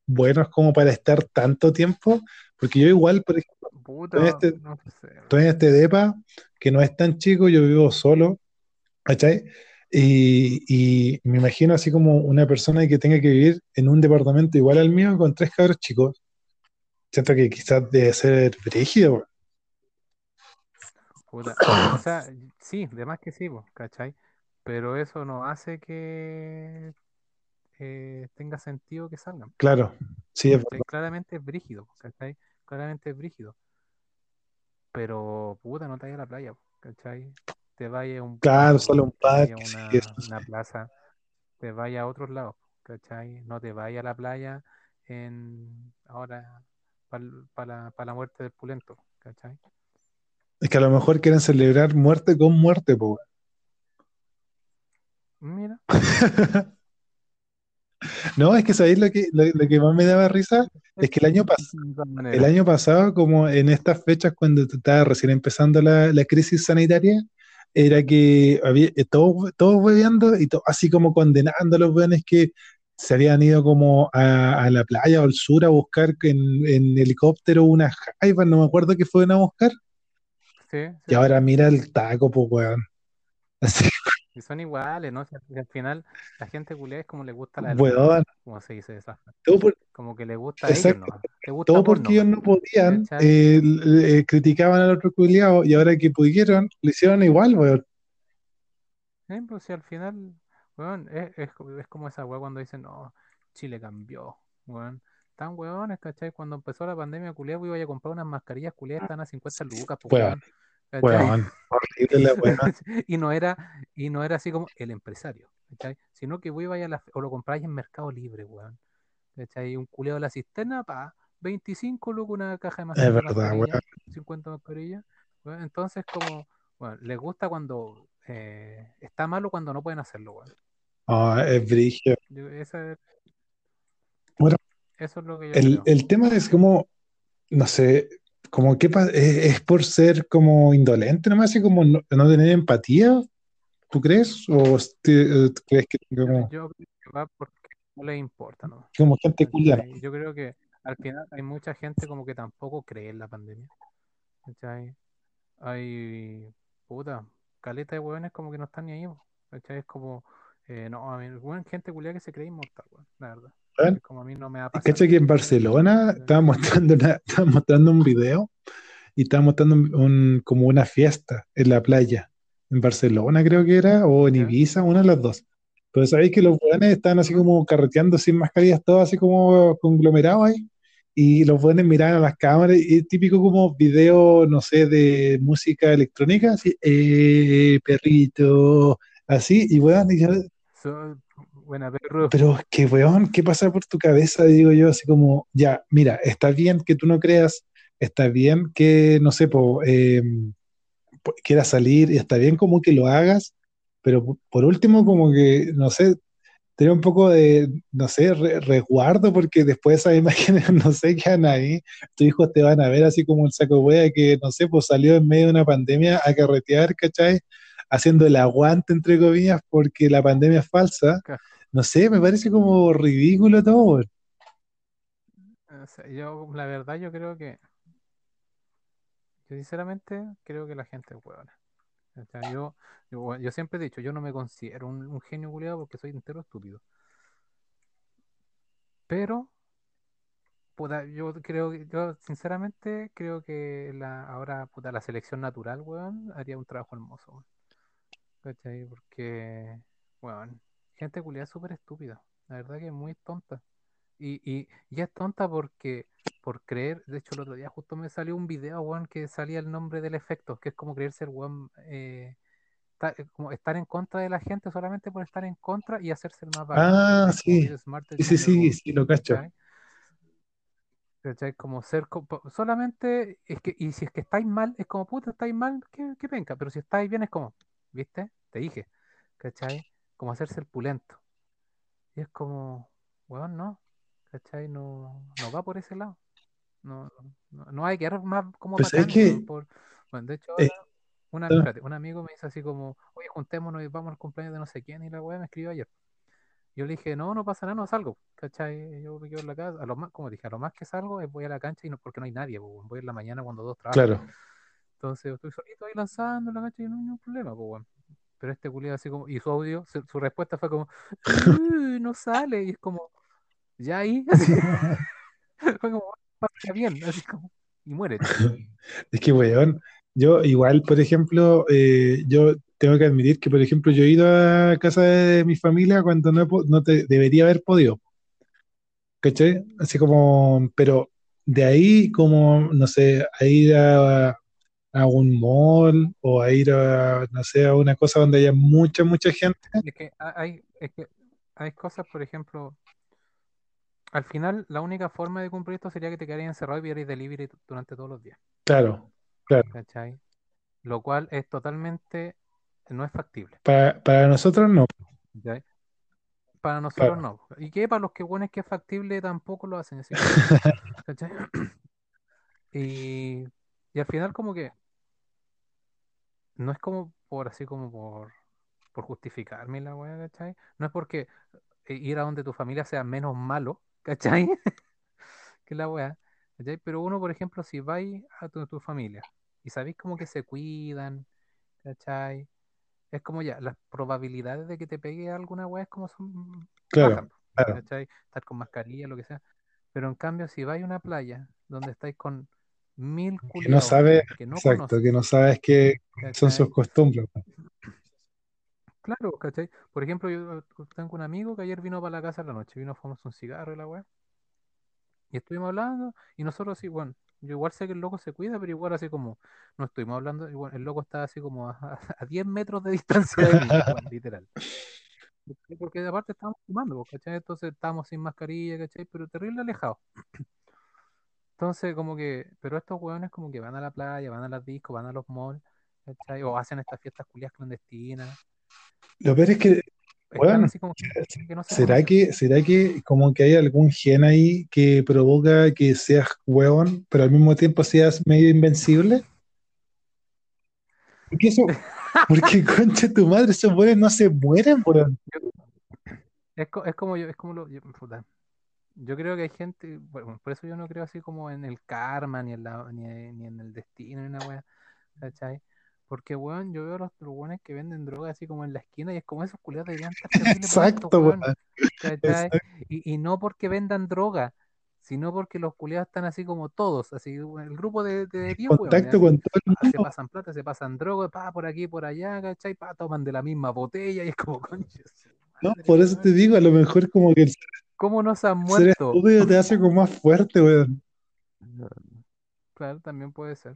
buenos como para estar tanto tiempo? Porque yo igual, por ejemplo, Puta, Este- no sé. estoy en este depa que no es tan chico, yo vivo solo, ¿cachai? Y, y me imagino así como una persona que tenga que vivir en un departamento igual al mío con tres cabros chicos. Siento que quizás debe ser brígido, weón. Puta. O sea, sí, de más que sí, ¿cachai? Pero eso no hace que eh, tenga sentido que salgan. Claro, sí, es ¿cachai? Claramente es brígido, ¿cachai? Claramente es brígido. pero puta, no te vayas a la playa, ¿cachai? Te vayas a un Claro, parque, solo un te parque, una, sí. una plaza, te vayas a otros lados, ¿cachai? No te vayas a la playa en ahora para la, pa la muerte del pulento, ¿cachai? Es que a lo mejor quieren celebrar muerte con muerte, po. Mira, <laughs> No, es que sabéis lo que, lo, lo que más me daba risa es que el año, el año pasado, como en estas fechas cuando estaba recién empezando la, la crisis sanitaria, era que había eh, todos, todos hueveando y to- así como condenando a los weones que se habían ido como a, a la playa o al sur a buscar en, en helicóptero unas jaivas, no me acuerdo qué fueron a buscar, Sí, y ahora mira el taco, pues weón. <laughs> Y son iguales, ¿no? Si al, al final la gente culea es como le gusta la weón, <laughs> como se dice esa por- Como que le gusta a ellos, todo porque ellos no podían, eh, l- eh, criticaban al otro culiao y ahora que pudieron, lo hicieron igual, weón. Sí, pues si al final, weón, es, es, co- es como esa weá cuando dicen, no, Chile cambió, weón. Tan weones, ¿cachai? Cuando empezó la pandemia, pues iba a comprar unas mascarillas, culiá, están a 50 lucas, pues, Weón, horrible la. <laughs> Y no era, y no era así como el empresario, ¿cachai? Sino que vos ibas a la, o lo compráis en Mercado Libre, weón. ¿Cachai? Un culeado de la cisterna, pa, 25 lucas una caja de, mas- Es verdad, weón. mascarillas, 50 mascarillas. weón. Entonces, como, bueno, les gusta cuando eh, está malo cuando no pueden hacerlo, weón. Ah, es brigio. Yo- esa- Bueno, eso es lo que yo el, creo. el tema es como, no sé, como que es, es por ser como indolente nomás, así como no, no tener empatía, ¿tú crees? ¿O eh, crees que como, Yo creo que va porque no les importa, ¿no? como gente culia? Yo creo que al final hay mucha gente como que tampoco cree en la pandemia. ¿Cachai? Hay, puta, caleta de hueones como que no están ni ahí. ¿Cachai? Es como, eh, no, a mí, gente culia que se cree inmortal, weón, la verdad. Es como a mí no me va a Y pasar. cacha que en Barcelona estaban mostrando, una- <laughs> estaban mostrando un video y estaban mostrando un, como una fiesta en la playa. En Barcelona creo que era, o en. Ibiza, una de las dos. Pero sabéis que los buenos estaban así como carreteando sin mascarillas, todos así como conglomerados ahí. Y los buenos miraban a las cámaras y típico como video, no sé, de música electrónica, así, eh, perrito, así, y weón, y yo, buena, perro. pero es que, weón, ¿qué pasa por tu cabeza? Digo yo, así como, ya, mira, está bien que tú no creas, está bien que, no sé, po, eh, quieras salir, y está bien como que lo hagas, pero por último, como que, no sé, tener un poco de, no sé, re- resguardo, porque después esas <laughs> imágenes, no sé, quedan ahí, tus hijos te van a ver así como el saco wea que, no sé, pues salió en medio de una pandemia a carretear, ¿cachai? Haciendo el aguante, entre comillas, porque la pandemia es falsa. Ca- No sé, me parece como ridículo todo. o sea, yo, la verdad, yo creo que, yo sinceramente creo que la gente es hueona. ¿cachai? Yo, yo, yo siempre he dicho, yo no me considero un, un genio culiado porque soy entero estúpido. Pero, puta, yo creo que, yo sinceramente creo que la, ahora, puta, la selección natural, weón, haría un trabajo hermoso, weón. Porque, weón, gente culiada súper estúpida. La verdad que es muy tonta. Y, y, y es tonta porque, por creer, de hecho el otro día justo me salió un video, weón, que salía el nombre del efecto, que es como creerse el weón, eh, ta- eh, como estar en contra de la gente solamente por estar en contra y hacerse el más bacán, Ah, sí, sí, sí, sí, sí, lo cacho. ¿cachai? ¿Cachai? Como ser, solamente, es que, y si es que estáis mal, es como, puta, estáis mal, qué, qué penca, pero si estáis bien es como, ¿viste? Te dije, ¿cachai? Como hacerse el pulento. Y es como, weón, no, ¿cachai? No, no va por ese lado. No, no, no hay que dar más como Pues que, por, bueno, de hecho eh, una, ah, espérate, un amigo me dice así como, oye, juntémonos y vamos al cumpleaños de no sé quién, y la weá me escribió ayer. Yo le dije, no, no pasa nada, no salgo, ¿cachai? Yo me quedo en la casa, a lo más, como dije, a lo más que salgo es voy a la cancha y no, porque no hay nadie, weón. voy en la mañana cuando dos trabajan. claro. Entonces estoy solito ahí lanzando en la cancha y no hay ningún problema, pues, weón. Pero este culiado así como, y su audio, su, respuesta fue como, "Uh, no sale, y es como, ya ahí, así, <laughs> fue como, pasa bien, así como, y muérete. <laughs> Es que, weón, yo igual, por ejemplo, eh, yo tengo que admitir que, por ejemplo, yo he ido a casa de mi familia cuando no, no te, debería haber podido, ¿cachai? Así como, pero de ahí como, no sé, a ir a, a un mall o a ir a, no sé, a una cosa donde haya mucha, mucha gente. Es que hay, es que hay cosas, por ejemplo, al final la única forma de cumplir esto sería que te quedaras encerrado y vieras delivery durante todos los días. Claro, claro. ¿Cachai? Lo cual es totalmente, no es factible. Para, para nosotros no. ¿Cachai? Para nosotros no. Y que para los que bueno es que es factible tampoco lo hacen así. <laughs> ¿Cachai? <clears throat> Y, y al final como que no es como por así como por, por justificarme la weá, ¿cachai? No es porque eh, ir a donde tu familia sea menos malo, <laughs> ¿cachai? que la weá, ¿cachai? Pero uno, por ejemplo, si vais a tu, tu familia y sabéis como que se cuidan, ¿cachai? Es como ya, las probabilidades de que te pegue alguna weá es como son claro, ¿cachai? Estar con mascarilla, lo que sea. Pero en cambio, si vais a una playa donde estáis con mil que no sabes, que no exacto, que no sabes qué son sus costumbres. Claro, ¿cachai? Por ejemplo, yo tengo un amigo que ayer vino para la casa en la noche, vino a fumar un cigarro y la weá. Y estuvimos hablando, y nosotros así, bueno, yo igual sé que el loco se cuida, pero igual así como, no estuvimos hablando, igual, el loco está así como a, 10 metros de distancia de mí, <laughs> literal. Porque aparte estábamos fumando, ¿cachai? Entonces estábamos sin mascarilla, ¿cachai? Pero terrible alejado. Entonces, como que, pero estos hueones como que van a la playa, van a las discos, van a los malls, ¿cachai? O hacen estas fiestas culias clandestinas. Lo peor es que, bueno, ¿será que, ¿será que como que hay algún gen ahí que provoca que seas hueón, pero al mismo tiempo seas medio invencible? Porque eso, porque <laughs> concha tu madre, esos hueones no se mueren, weón. Es, es como yo, es como lo, yo, yo creo que hay gente, bueno, por eso yo no creo así como en el karma, ni en, la, ni, en el destino, ni en la wea, ¿cachai? Porque, weón, yo veo a los weones que venden droga así como en la esquina y es como esos culiados deberían <laughs> estar Exacto, weón. ¿cachai? Y, y, no porque vendan droga, sino porque los culiados están así como todos, así, el grupo de, de 10 Contacto con todo el mundo. Se pasan plata, se pasan droga, pa, por aquí, por allá, ¿cachai? Pa, toman de la misma botella y es como, <laughs> conches. No, por eso te digo, a lo mejor como que el ¿Cómo no se han muerto? Ser te hace como más fuerte, weón. Claro, también puede ser.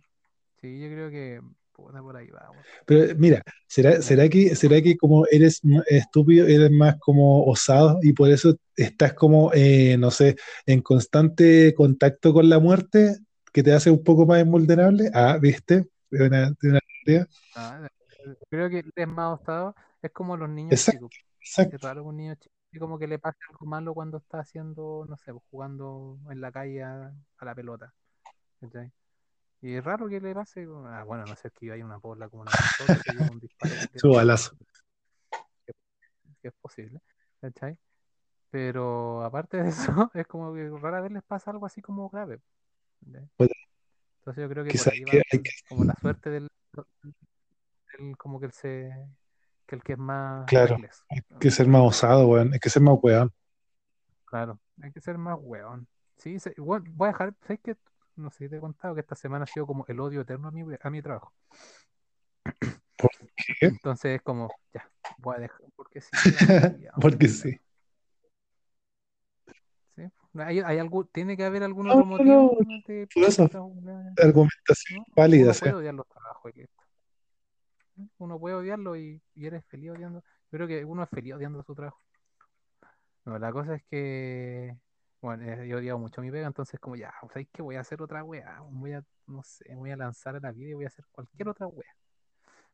Sí, yo creo que por ahí vamos. Pero mira, ¿será, será, que, ¿será que como eres estúpido, eres más como osado y por eso estás como, eh, no sé, en constante contacto con la muerte que te hace un poco más invulnerable? Ah, ¿viste? De una, de una ah, creo que es más osado, es como los niños exacto, chicos. Exacto. Es raro un niño chico y como que le pasa algo malo cuando está haciendo, no sé, pues, jugando en la calle a, la pelota. Y es raro que le pase, ah, bueno, no sé que hay una bola como una un disparo. <laughs> Su balazo. Que, es posible, ¿cachai? Pero aparte de eso, <laughs> es como que rara vez les pasa algo así como grave. Entonces yo creo que por ahí va como la suerte del, del, como que él se que el que es más claro, hay que ser más osado, weón, hay que ser más weón. Claro, hay que ser más weón. Sí, voy a dejar, ¿sabes qué? No sé si te he contado que esta semana ha sido como el odio eterno a mi, a mi trabajo. ¿Por qué? Entonces es como, ya, voy a dejar, porque sí. <laughs> <laughs> porque sí. ¿Sí? ¿Hay, hay algo, ¿Tiene que haber algún otro motivo? No, de, eso, argumentación válida. No puedo odiar los trabajos uno puede odiarlo y, eres feliz odiando. Yo creo que uno es feliz odiando su trabajo. No, la cosa es que, bueno, eh, yo he odiado mucho mi pega, entonces como ya, ¿sabéis que voy a hacer otra wea? Voy a, no sé, voy a lanzar a la vida y voy a hacer cualquier otra wea.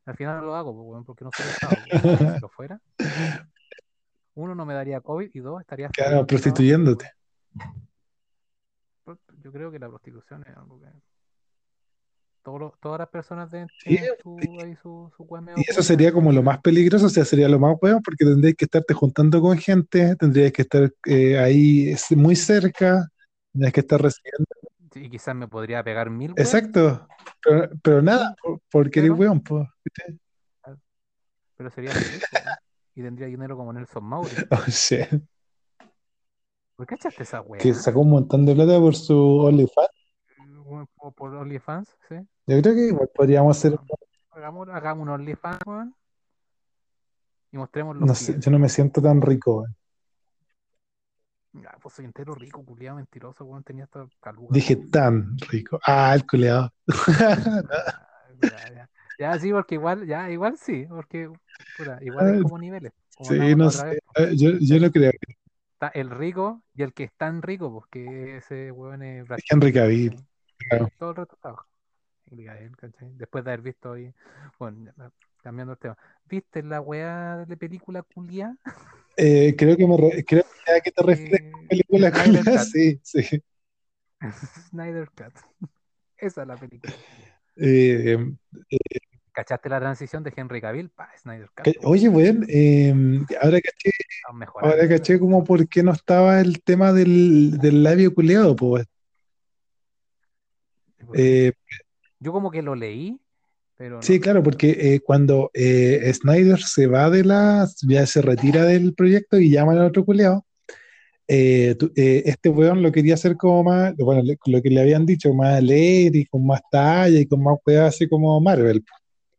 Al final no lo hago, pues, porque no soy estado. Si lo fuera, uno no me daría COVID y dos estaría claro, prostituyéndote. Yo creo que la prostitución es algo que todas las personas de su, ahí su, su Y eso sería como lo más peligroso, o sea, sería lo más bueno porque tendrías que estarte juntando con gente, tendrías que estar eh, ahí muy cerca, tendrías que estar recibiendo. Sí, quizás me podría pegar mil. Exacto, pero, pero nada, porque eres weón, pues. Pero sería feliz, y tendría dinero como Nelson Mauri. <laughs> Oh, shit. ¿Por qué echaste esa weá? Que sacó un montón de plata por su OnlyFans por OnlyFans, ¿sí? Yo creo que igual podríamos hacer. Hagamos, hagamos un OnlyFans, weón. Y mostremos los. No sé, yo no me siento tan rico, weón. Ya, pues soy entero rico, culiado, mentiroso, weón. Tenía esta caluga. Dije tan rico. Ah, el culiado. <laughs> Ya, ya. Ya, sí, porque igual, ya, igual sí, porque puta, igual hay Ah, como niveles, como Sí, no sé. vez. Eh, Yo, yo no creo que Está el rico y el que es tan rico, porque ese weón es Pitt, Henry Cavill. Todo el ¿cachai? Después de haber visto hoy, bueno, cambiando el tema. ¿Viste la weá de película culia? Eh, creo que me re- creo que te refieres Eh, con película Snyder culia. <laughs> Sí, sí. Snyder Cut. <laughs> Esa es la película. Eh, ¿Cachaste la transición de Henry Cavill para Snyder Cut? oye, weón, eh, ahora caché, ahora caché como por qué no estaba el tema del, del labio culeado, pues. Eh, Yo como que lo leí, pero no. sí, claro, porque eh, cuando eh, Snyder se va de la, ya se retira del proyecto y llaman al otro culeado, eh, eh, este weón lo quería hacer como más, bueno, le- lo que le habían dicho, más alegre y con más talla y con más weas así como Marvel.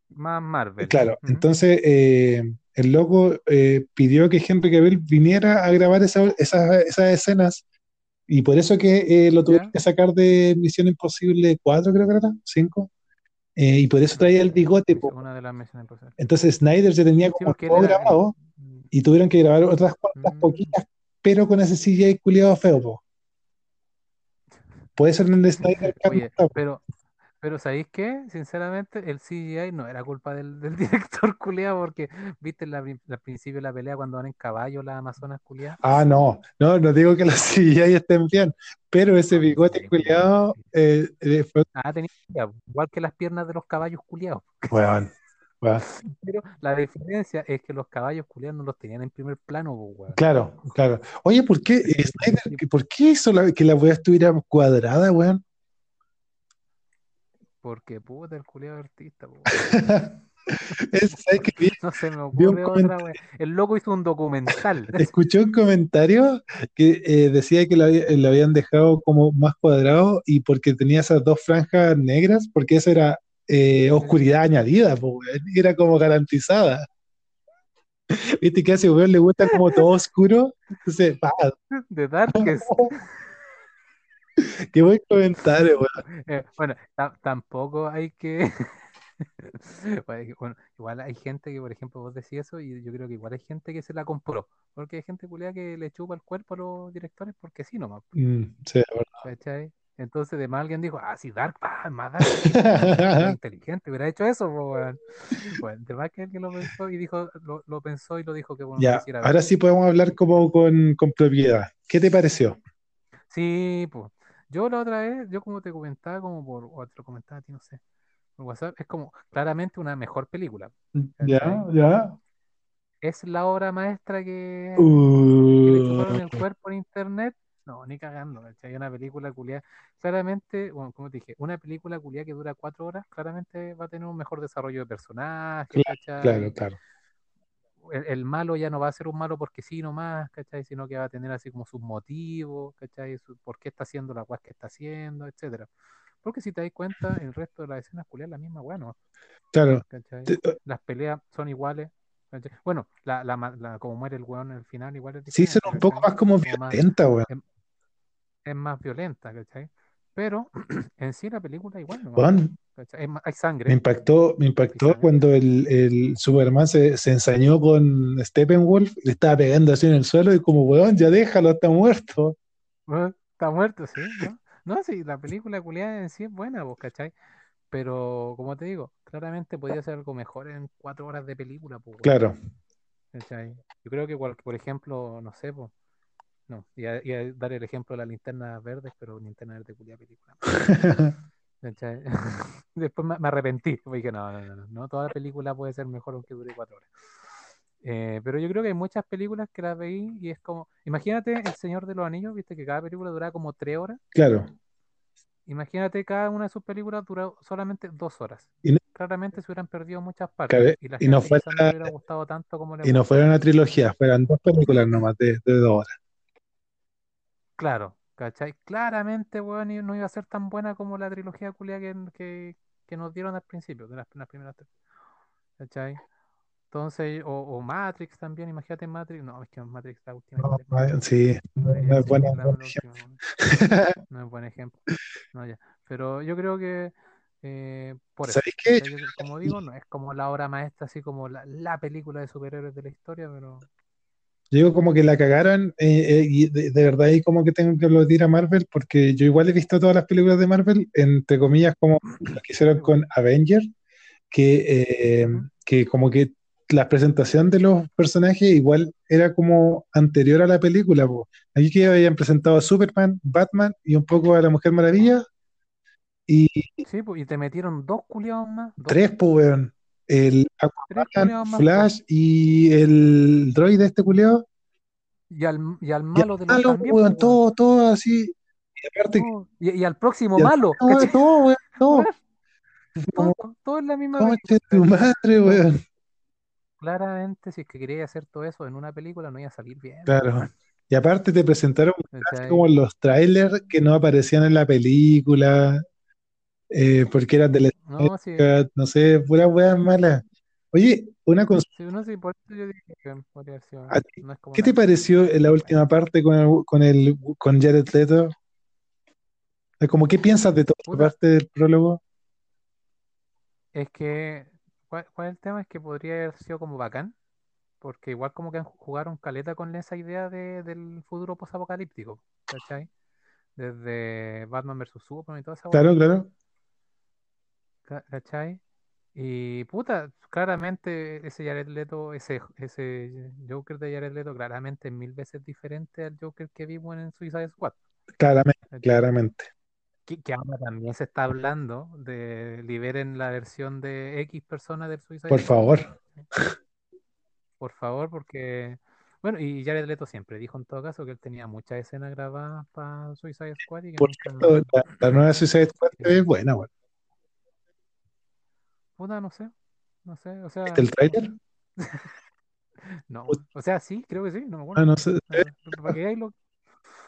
Más Marvel. Claro, Ujú. entonces eh, el loco pidió que Henry Cavill viniera a grabar esa- esas, esas escenas y por eso que eh, lo tuvieron ¿Ya? que sacar de Misión Imposible 4, creo que era, 5, eh, y por eso traía el bigote. po. Una de las misiones imposibles. Entonces Snyder ya tenía como todo era grabado y tuvieron que grabar otras cuantas Mm. poquitas, pero con ese CGI culiado feo. Po. Por eso en el Snyder Oye, pero, pero ¿sabéis qué? Sinceramente, el CGI no era culpa del, del <laughs> director culiado, porque viste la, al principio de la pelea cuando van en caballo las amazonas culiadas. Ah, no, no, no digo que los <laughs> CGI estén bien, pero ese No, bigote culiado eh, eh, fue Ah, tenía igual que las piernas de los caballos culiados. Weón, weón. <laughs> Pero la diferencia es que los caballos culiados no los tenían en primer plano, weón. Claro, claro. Oye, ¿por qué eh, Snyder, por qué hizo la- que la weá estuviera cuadrada, weón? Porque puta el culiado artista. <laughs> Es-. Vi- <laughs> No se me ocurre otra, weón. El loco hizo un documental. <laughs> Escuché un comentario que eh, decía que lo, había- lo habían dejado como más cuadrado y porque tenía esas dos franjas negras, porque eso era eh, oscuridad añadida, po, era como garantizada. ¿Viste que a ese weón le gusta como todo oscuro? Entonces, pa, De Darkest. <laughs> qué buen comentario, weón. Eh, bueno, ta- tampoco hay que. <laughs> Bueno, igual hay gente que, por ejemplo, vos decís eso y yo creo que igual hay gente que se la compró. Porque hay gente culiada que le chupa el cuerpo a los directores porque sí nomás. Mm, sí, ¿Cachai? Entonces, de más alguien dijo, ah, sí, Dark, ah, más Dark. verdad. <laughs> inteligente, hubiera hecho eso, weón. Bueno, de más que alguien lo pensó y dijo, lo, lo pensó y lo dijo que bueno, Ya, ver. ahora sí podemos hablar como con, con propiedad. ¿Qué te pareció? Sí, pues. Yo la otra vez, yo como te comentaba, como por, o te lo comentaba a ti, no sé, por WhatsApp, es como claramente una mejor película. Ya, ya. ¿Es la obra maestra que, que le chuparon el Uh, cuerpo en internet? No, ni cagando, ¿cachai? Una película culiada. Claramente, bueno, como te dije, una película culiada que dura cuatro horas, claramente va a tener un mejor desarrollo de personajes, claro, ¿cachai? claro, claro. El, el malo ya no va a ser un malo porque sí nomás, ¿cachai? Sino que va a tener así como sus motivos, ¿cachai? Su- por qué está haciendo la weá que está haciendo, etcétera. Porque si te das cuenta, el resto de las escenas culiadas la misma weá, ¿no? Claro. ¿cachai? Uh, Las peleas son iguales. ¿cachai? Bueno, la, la, como muere el weón al final igual es Sí, son un poco más como violenta, weón. es, es más violenta, ¿cachai? Pero <clears throat> en sí la película igual, ¿no? Weón, ¿cachai? Es más- hay me sangre, impactó, me impactó cuando el, el Superman se, se ensañó con Steppenwolf, le estaba pegando así en el suelo y como, weón, ya déjalo, está muerto. Bueno, Está muerto, sí, ¿no? No, sí, la película culiada en sí es buena, vos, ¿cachai? Pero, como te digo, claramente podría ser algo mejor en cuatro horas de película, pues, Claro. ¿cachai? Yo creo que, por ejemplo, no sé, pues, no, iba a dar el ejemplo de la linterna verde, pero linterna verde culiada película. <laughs> <laughs> Después me, me arrepentí, porque dije, no, no, no, no, toda película puede ser mejor aunque dure cuatro horas. Eh, pero yo creo que hay muchas películas que las veí y es como, imagínate El Señor de los Anillos, viste que cada película dura como tres horas. Claro. Imagínate cada una de sus películas duró solamente dos horas. Y no, Claramente se hubieran perdido muchas partes cabe- y la y no fuera, hubiera gustado tanto como y no fuera una trilogía, fueran dos películas nomás de, de dos horas. Claro, ¿cachai? Claramente, weón, no iba a ser tan buena como la trilogía culia que, que, que nos dieron al principio, de las, las primeras tres. ¿Cachai? Entonces, o, o Matrix también, imagínate Matrix. No, es que Matrix la última No, sí, no es buena. seguir la, buen la ejemplo. última. No es buen ejemplo. <laughs> No, ya. Pero yo creo que eh, por eso. ¿Sabéis qué? como digo, no es como la obra maestra, así como la, la película de superhéroes de la historia, pero Yo digo como que la cagaron eh, eh, y de, de verdad ahí como que tengo que aplaudir a Marvel porque yo igual he visto todas las películas de Marvel, entre comillas como las que hicieron con Avenger, que, eh, que como que la presentación de los personajes igual era como anterior a la película. po. Aquí que habían presentado a Superman, Batman y un poco a la Mujer Maravilla y sí, y te metieron dos culiados más, dos, tres, pues, weón. El Aquaman, más. Flash y el droide este culiao. Y al, y al malo de malo, también, weón, pues, weón. todo, todo así. Y aparte, Todo. Y, y al próximo y al malo, ¿cachai? todo, weón, todo. Todo, todo la misma de tu ¿cachai? madre, weón. Claramente, si es que querías hacer todo eso en una película, no iba a salir bien, Claro. weón. Y aparte te presentaron como los trailers que no aparecían en la película, eh, porque eran de la No, sí, no sé, puras weas malas. Oye, una cosa, sí, no sé, por eso yo dije que podría haber sido, ¿a ti no es como ¿qué te pareció en la última parte con el, con el, con Jared Leto? Es Como, ¿qué piensas de toda esta parte del prólogo? es que, ¿cuál, cuál es el tema? Es que podría haber sido como bacán, porque igual como que han- jugaron caleta con esa idea de, del futuro posapocalíptico, ¿cachai? Desde Batman vs Superman y toda esa Claro, claro, ¿cachai? Y puta, claramente ese Jared Leto, ese, ese Joker de Jared Leto, claramente es mil veces diferente al Joker que vimos en Suicide Squad, claramente, ¿cachai? claramente. Que, que ahora también se está hablando de liberen la versión de X personas del Suicide Por Squad, favor. ¿cachai? <laughs> Por favor, porque. Bueno, y Jared Leto siempre dijo en todo caso que él tenía muchas escenas grabadas para Suicide Squad y que Por nunca. cierto, la, la nueva Suicide Squad <laughs> no- buena, weón. Puta, no sé. No sé, o ¿Viste sea, el sé. <laughs> No, o sea, sí, creo que sí, no me Ah, acuerdo. no sé. Para lo.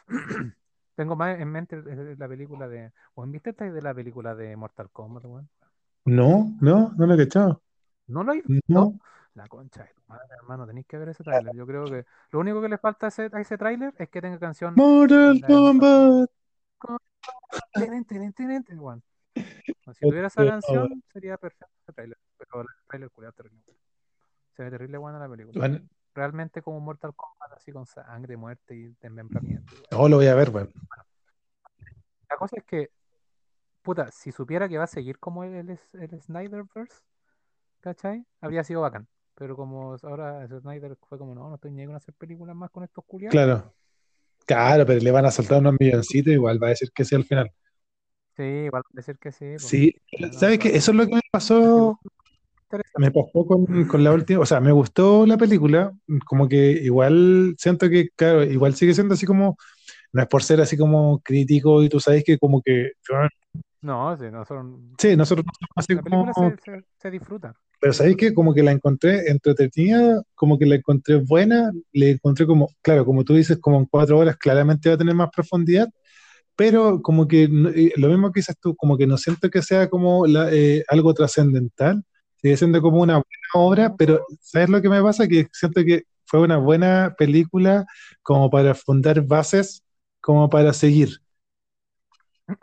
<clears throat> Tengo más en mente eh, la película de. ¿O viste esta de la película de Mortal Kombat, weón? No, no, no lo he cachado. ¿No lo habéis visto? No, La concha de tu madre, hermano, tenéis que ver ese tráiler. Yo creo que lo único que le falta a ese, a ese tráiler es que tenga canción Mortal Kombat. Bueno, Si tuviera esa canción, sería perfecto ese tráiler. Pero el tráiler culiao terrible. Se ve terrible buena la película. Bueno, Realmente como Mortal Kombat, así con sangre, muerte y desmembramiento. no, lo voy a ver, weón. La cosa es que, puta, si supiera que va a seguir como el, el, el Snyderverse, ¿cachai? Habría sido bacán. Pero como ahora Snyder fue como, no, no estoy ni con hacer películas más con estos culiados. Claro. Claro, pero le van a soltar unos milloncitos, igual va a decir que sí al final. Sí, igual ser que sí. po. Sí, Bueno, ¿sabes qué? claro. Eso es lo que me pasó, <laughs> me pasó con, con la última, o sea, me gustó la película, como que igual siento que, claro, igual sigue siendo así como, no es por ser así como crítico y tú sabes que como que, No, sí, no son. sí, nosotros así La película como, se, se, se disfruta. pero sabéis que como que la encontré entretenida, como que la encontré buena, le encontré como, claro, como tú dices, como en cuatro horas claramente va a tener más profundidad, pero como que eh, lo mismo que dices tú, como que no siento que sea como la- eh, algo trascendental, sigue siendo como una buena obra, pero ¿sabes lo que me pasa? Que siento que fue una buena película como para fundar bases, como para seguir,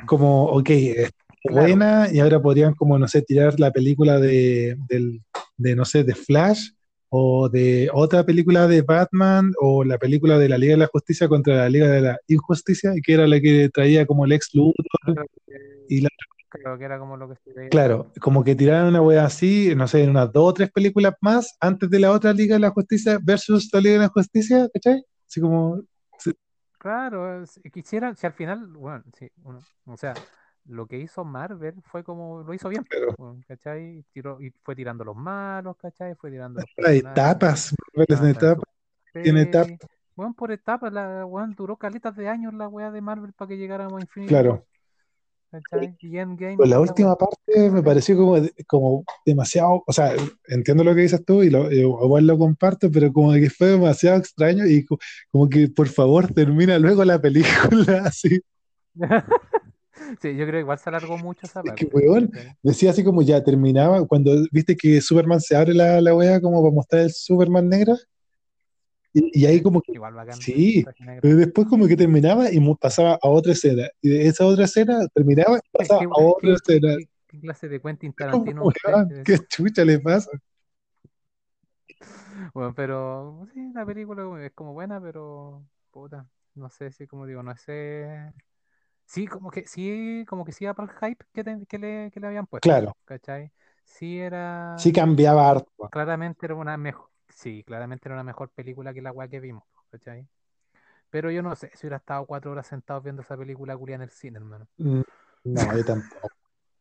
como, ok, es Claro. buena y ahora podrían como, no sé, tirar la película de, del, de, no sé, de Flash o de otra película de Batman o la película de la Liga de la Justicia contra la Liga de la Injusticia, que era la que traía como el ex Luthor y la, creo que era como lo que se claro, como que tiraran una wea así, no sé, en unas dos o tres películas más antes de la otra Liga de la Justicia versus la Liga de la Justicia, ¿cachai? Así como, Claro, si quisiera, si al final, bueno, sí, uno, o sea, lo que hizo Marvel fue como lo hizo bien, Pero- bueno, ¿cachai? Tiró, y fue tirando los malos, ¿cachai? Fue tirando los etapas, Marvel en etapa, su tiene etapas. Bueno, por etapas, la weón duró caletas de años la weá de Marvel para que llegáramos a Infinity claro. ¿cachai? Y Endgame Pues la última parte me pareció como, como demasiado, o sea, entiendo lo que dices tú y lo, igual lo comparto, pero como que fue demasiado extraño y co- como que por favor termina luego la película <laughs> así. <laughs> Sí, yo creo que igual se alargó mucho esa Es que, parte, weón. Decía así como ya terminaba, cuando viste que Superman se abre la, la wea como para mostrar el Superman negra, y, y ahí como que, Igual bacán. sí, pero después como que terminaba y pasaba a otra escena, y de esa otra escena terminaba y Es que pasaba a otra que- escena. ¿Qué clase de Quentin Tarantino Weón? ¿Qué chucha le pasa? <laughs> Bueno, pero sí, la película es como buena, pero puta, no sé si como digo, no sé. Sí, como que sí, como que sí iba para el hype que, te- que le, que le habían puesto, Claro, ¿cachai? Sí sí era, cambiaba harto. claramente era una mejor, sí, claramente era una mejor película que la weá que vimos, ¿cachai? Pero yo no sé si hubiera estado cuatro horas sentado viendo esa película culia en el cine, hermano. Mm, No, yo tampoco.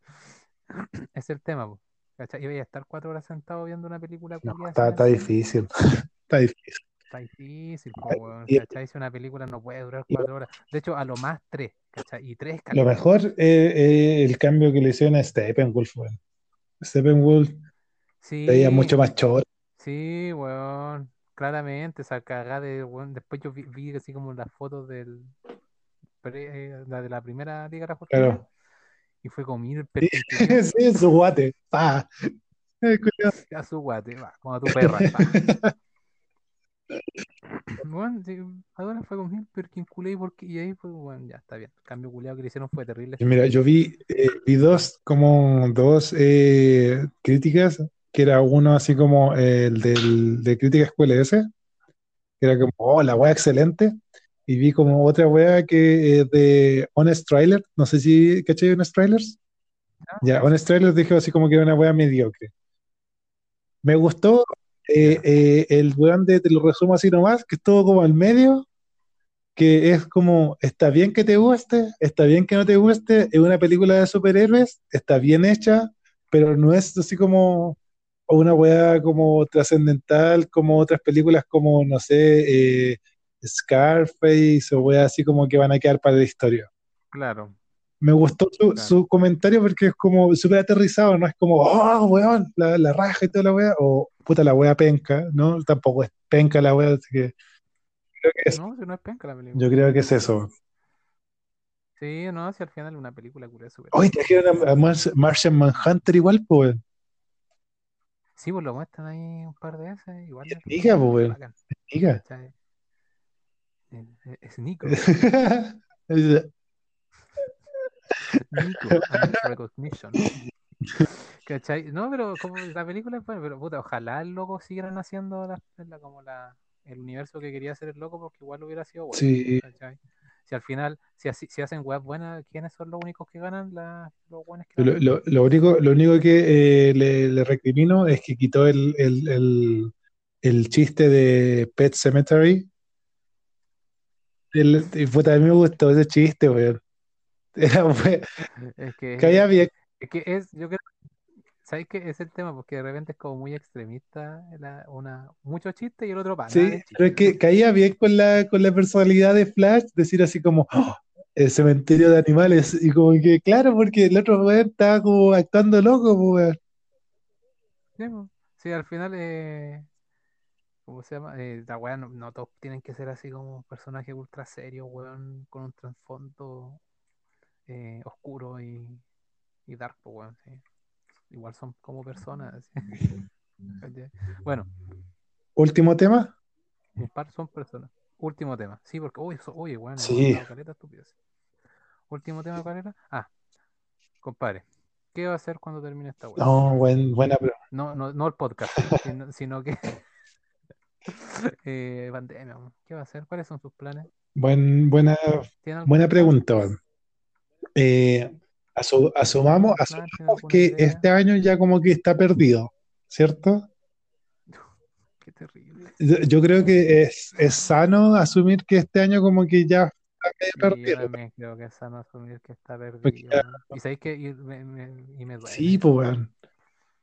<laughs> <laughs> Es el tema, ¿cachai? Iba a estar cuatro horas sentado viendo una película No, culia así está, <laughs> está difícil. Está difícil. Está difícil, weón. ¿cachai? Si una película no puede durar cuatro horas. De hecho, a lo más tres, ¿cachai? Y tres es lo mejor es eh, el cambio que le hicieron a Steppenwolf, weón. Steppenwolf veía mucho Sí, más choro. sí, weón. Claramente, esa cagada de, weón. Después yo vi, vi así como las fotos del pre- eh, la de la primera Liga de la Claro. y fue como, mira el Sí, <laughs> sí, su guate. Pa. <laughs> Eh, a su guate, va, como a tu perra, pa. <laughs> Bueno, sí, ahora fue como, mira el Perkin culiao, ¿y ahí fue, bueno, ya, está bien. El cambio culiao que le hicieron fue terrible. Mira, yo vi, eh, vi dos, como dos eh, críticas, que era uno así como eh, el del, de crítica QLS, que era como, oh, la wea excelente, y vi como otra wea que es de Honest Trailer, no sé si caché Honest Trailers. Ah, Ya, Honest Trailers dijo así como que era una wea mediocre. Me gustó eh, eh, el weón de, te lo resumo así nomás, que estuvo como al medio, que es como, está bien que te guste, está bien que no te guste, es una película de superhéroes, está bien hecha, pero no es así como una weá como trascendental, como otras películas como, no sé, eh, Scarface o weá así como que van a quedar para la historia. Claro, Me gustó su, claro. su comentario porque es como súper aterrizado, no es como, oh, weón, la, la raja y toda la weá, o puta la weá penca, ¿no? Tampoco es penca la weá, así que creo que es- No, si no es penca la yo película. creo que es eso. Sí, no, si al final es una película curiosa, súper Hoy trajeron a, a Martian Manhunter igual, pues. Sí, pues lo muestran ahí un par de veces, igual es, Nica, pues, es. Es, Nico, Nico, <laughs> a Nick Recognition. <laughs> ¿Cachai? No, pero como la película es buena, pero puta, ojalá el loco siguieran haciendo la, la- como la, el universo que quería hacer el loco, porque igual hubiera sido bueno, Sí, ¿cachai? Si al final, si, así- si hacen webs buenas, ¿quiénes son los únicos que ganan? La- los buenos que lo, ganan. lo- lo único, lo único que eh, le, le recrimino es que quitó el, el, el, el chiste de Pet Cemetery. El, puta, a mí me gustó ese chiste, weón. <laughs> Era, fue- Es que, es que es, yo creo, ¿sabes qué? Es el tema, porque de repente es como muy extremista, la- una, mucho chiste y el otro para Sí, pero es que caía bien con la, con la personalidad de Flash, decir así como "Oh, el cementerio de animales. Y como que, claro, porque el otro weón estaba como actuando loco, pues, weón. Sí, po. Sí, al final, eh, ¿cómo se llama? Eh, la weá, no, no todos tienen que ser así como personajes ultra serios, weón, con un trasfondo eh, oscuro y, y dark, po, weón, sí. Igual son como personas, así. <laughs> ¿Cachai? Bueno, Último tema. un par son personas. Último tema. Sí, porque, uy, oye, weón, hemos Sí. caleta. Último tema, ¿cuál era? Ah, compadre, ¿qué va a hacer cuando termine esta weá? No, buen, buena pregunta. No, no, no el podcast, <laughs> sino, sino que <laughs> eh, pandemia. ¿qué va a hacer? ¿Cuáles son sus planes? Buen, buena, ¿Tiene algún buena pregunta. Eh, asu- asumamos, ¿Algún plan? ¿Tiene asumamos que idea? este año ya como que está perdido, ¿cierto? <laughs> Qué terrible. Yo, yo creo que es, es sano asumir que este año como que ya Sí, yo perdido. también creo que es sano asumir que está Porque perdido. ya- weón. Y sabéis que y me, me- y me duele. sí, pues, weón.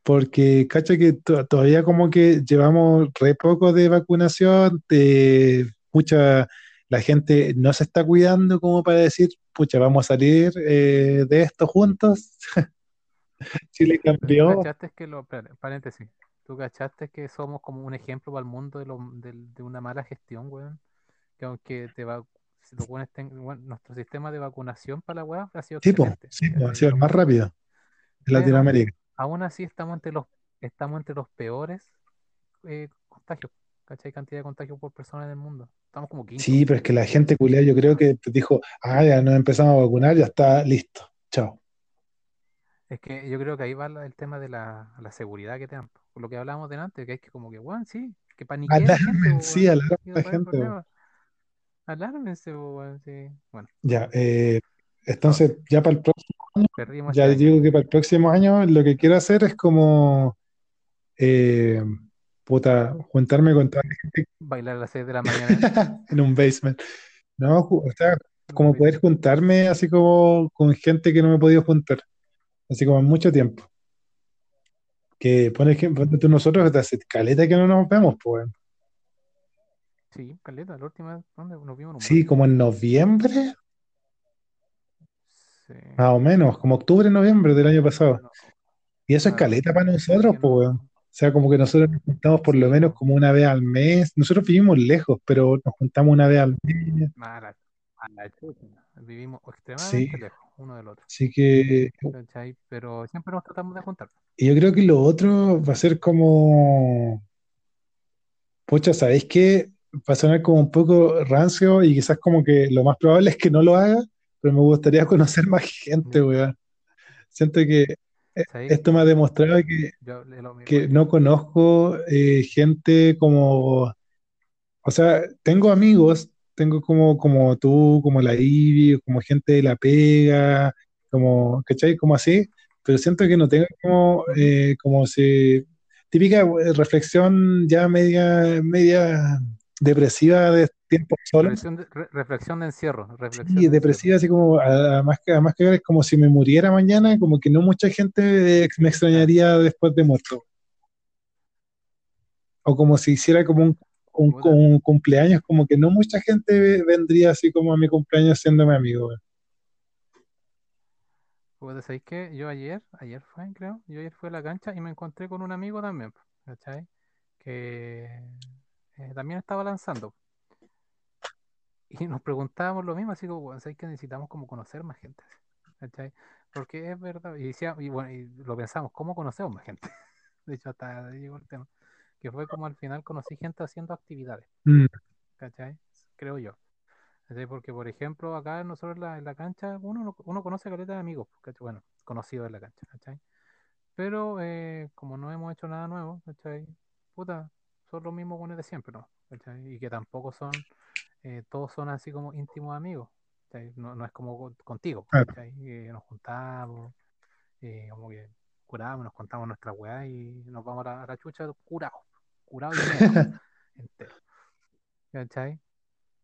Porque, cacha que to- todavía como que llevamos re poco de vacunación, de mucha, la gente no se está cuidando como para decir, pucha, vamos a salir eh, de esto juntos. <laughs> Chile Pero tú cambió. cachaste que lo, paréntesis, tú cachaste que somos como un ejemplo para el mundo de, lo, del- de una mala gestión, weón. Que aunque te va, si los weones ten- bueno, nuestro sistema de vacunación para la weá ha sido Sí, ha sido el más rápido en Latinoamérica. aún así estamos entre los, estamos entre los peores eh, contagios, ¿cachai? Cantidad de contagios por persona en el mundo. Estamos como quinto. Sí, pero es que la gente culiada yo creo que dijo, ah, ya nos empezamos a vacunar, ya está listo. Chao. Es que yo creo que ahí va el tema de la, la seguridad que te dan. Por lo que hablábamos delante, que hay que como que, weón, sí, que gente, Alarmen, sí, alarmen ¿Y a la es gente. Alármense, weón, sí. Bueno, Ya, eh, entonces ya para el próximo año, perdimos ya este año. digo que para el próximo año lo que quiero hacer es como, eh, puta, juntarme con toda la gente Bailar a las 6 de la mañana. <laughs> en un basement. No, o sea, como poder juntarme así como con gente que no me he podido juntar, así como en mucho tiempo. Que por ejemplo, nosotros, que hace caleta que no nos vemos, pues. Sí, caleta, la última ¿dónde nos vimos Sí, como en noviembre, Sí. más o menos, como octubre, noviembre del año pasado. No, Y eso es claro, caleta para nosotros, pues, weón. O sea, como que nosotros nos juntamos por lo menos como una vez al mes. Nosotros vivimos lejos, pero nos juntamos una vez al mes. a la, a la chucha. Vivimos Sí, extremadamente lejos uno del otro. así que. Pero siempre nos tratamos de juntar. y yo creo que lo otro va a ser como, pucha, ¿sabéis qué? Va a sonar como un poco rancio y quizás como que lo más probable es que no lo haga, pero me gustaría conocer más gente, Ya. weón. Siento que eh, ¿Sabéis esto me ha demostrado que, que no conozco eh, gente como, o sea, tengo amigos, tengo como, como tú, como la Ivy, como gente de la pega, como, ¿cachai? Como así, pero siento que no tengo como, eh, como si, típica eh, reflexión ya media, media depresiva de tiempos solos. Reflexión de, re- reflexión de encierro. Reflexión Sí, de encierro. depresiva, así como, además que, además que es como si me muriera mañana, como que no mucha gente me extrañaría después de muerto. O como si hiciera como un, un, cumpleaños, como que no mucha gente vendría así como a mi cumpleaños siendo mi amigo. Puta, ¿sabéis qué? Yo ayer, ayer fue, creo, yo ayer fui a la cancha y me encontré con un amigo también, ¿cachai? Que eh, también estaba lanzando. Y nos preguntábamos lo mismo, así como, bueno, ¿sabéis que necesitamos como conocer más gente? ¿Cachai? Porque es verdad, y, decía, y, bueno, y lo pensamos, ¿cómo conocemos más gente? <laughs> De hecho, hasta llegó el tema. Que fue como al final conocí gente haciendo actividades, Mm, ¿cachai? Creo yo. ¿Cachai? Porque, por ejemplo, acá nosotros en la, en la cancha, uno, no- uno conoce a caleta de amigos, ¿cachai? Bueno, conocidos en la cancha, ¿cachai? Pero eh, como no hemos hecho nada nuevo, ¿cachai? Puta, son los mismos buenos de siempre, ¿no? ¿Cachai? Y que tampoco son, eh, todos son así como íntimos amigos. No, no es como con- contigo. Que nos juntamos, eh, como que curamos, nos contamos nuestra weá y nos vamos a la, a la chucha curados, curados y <laughs> entero, ¿cachai?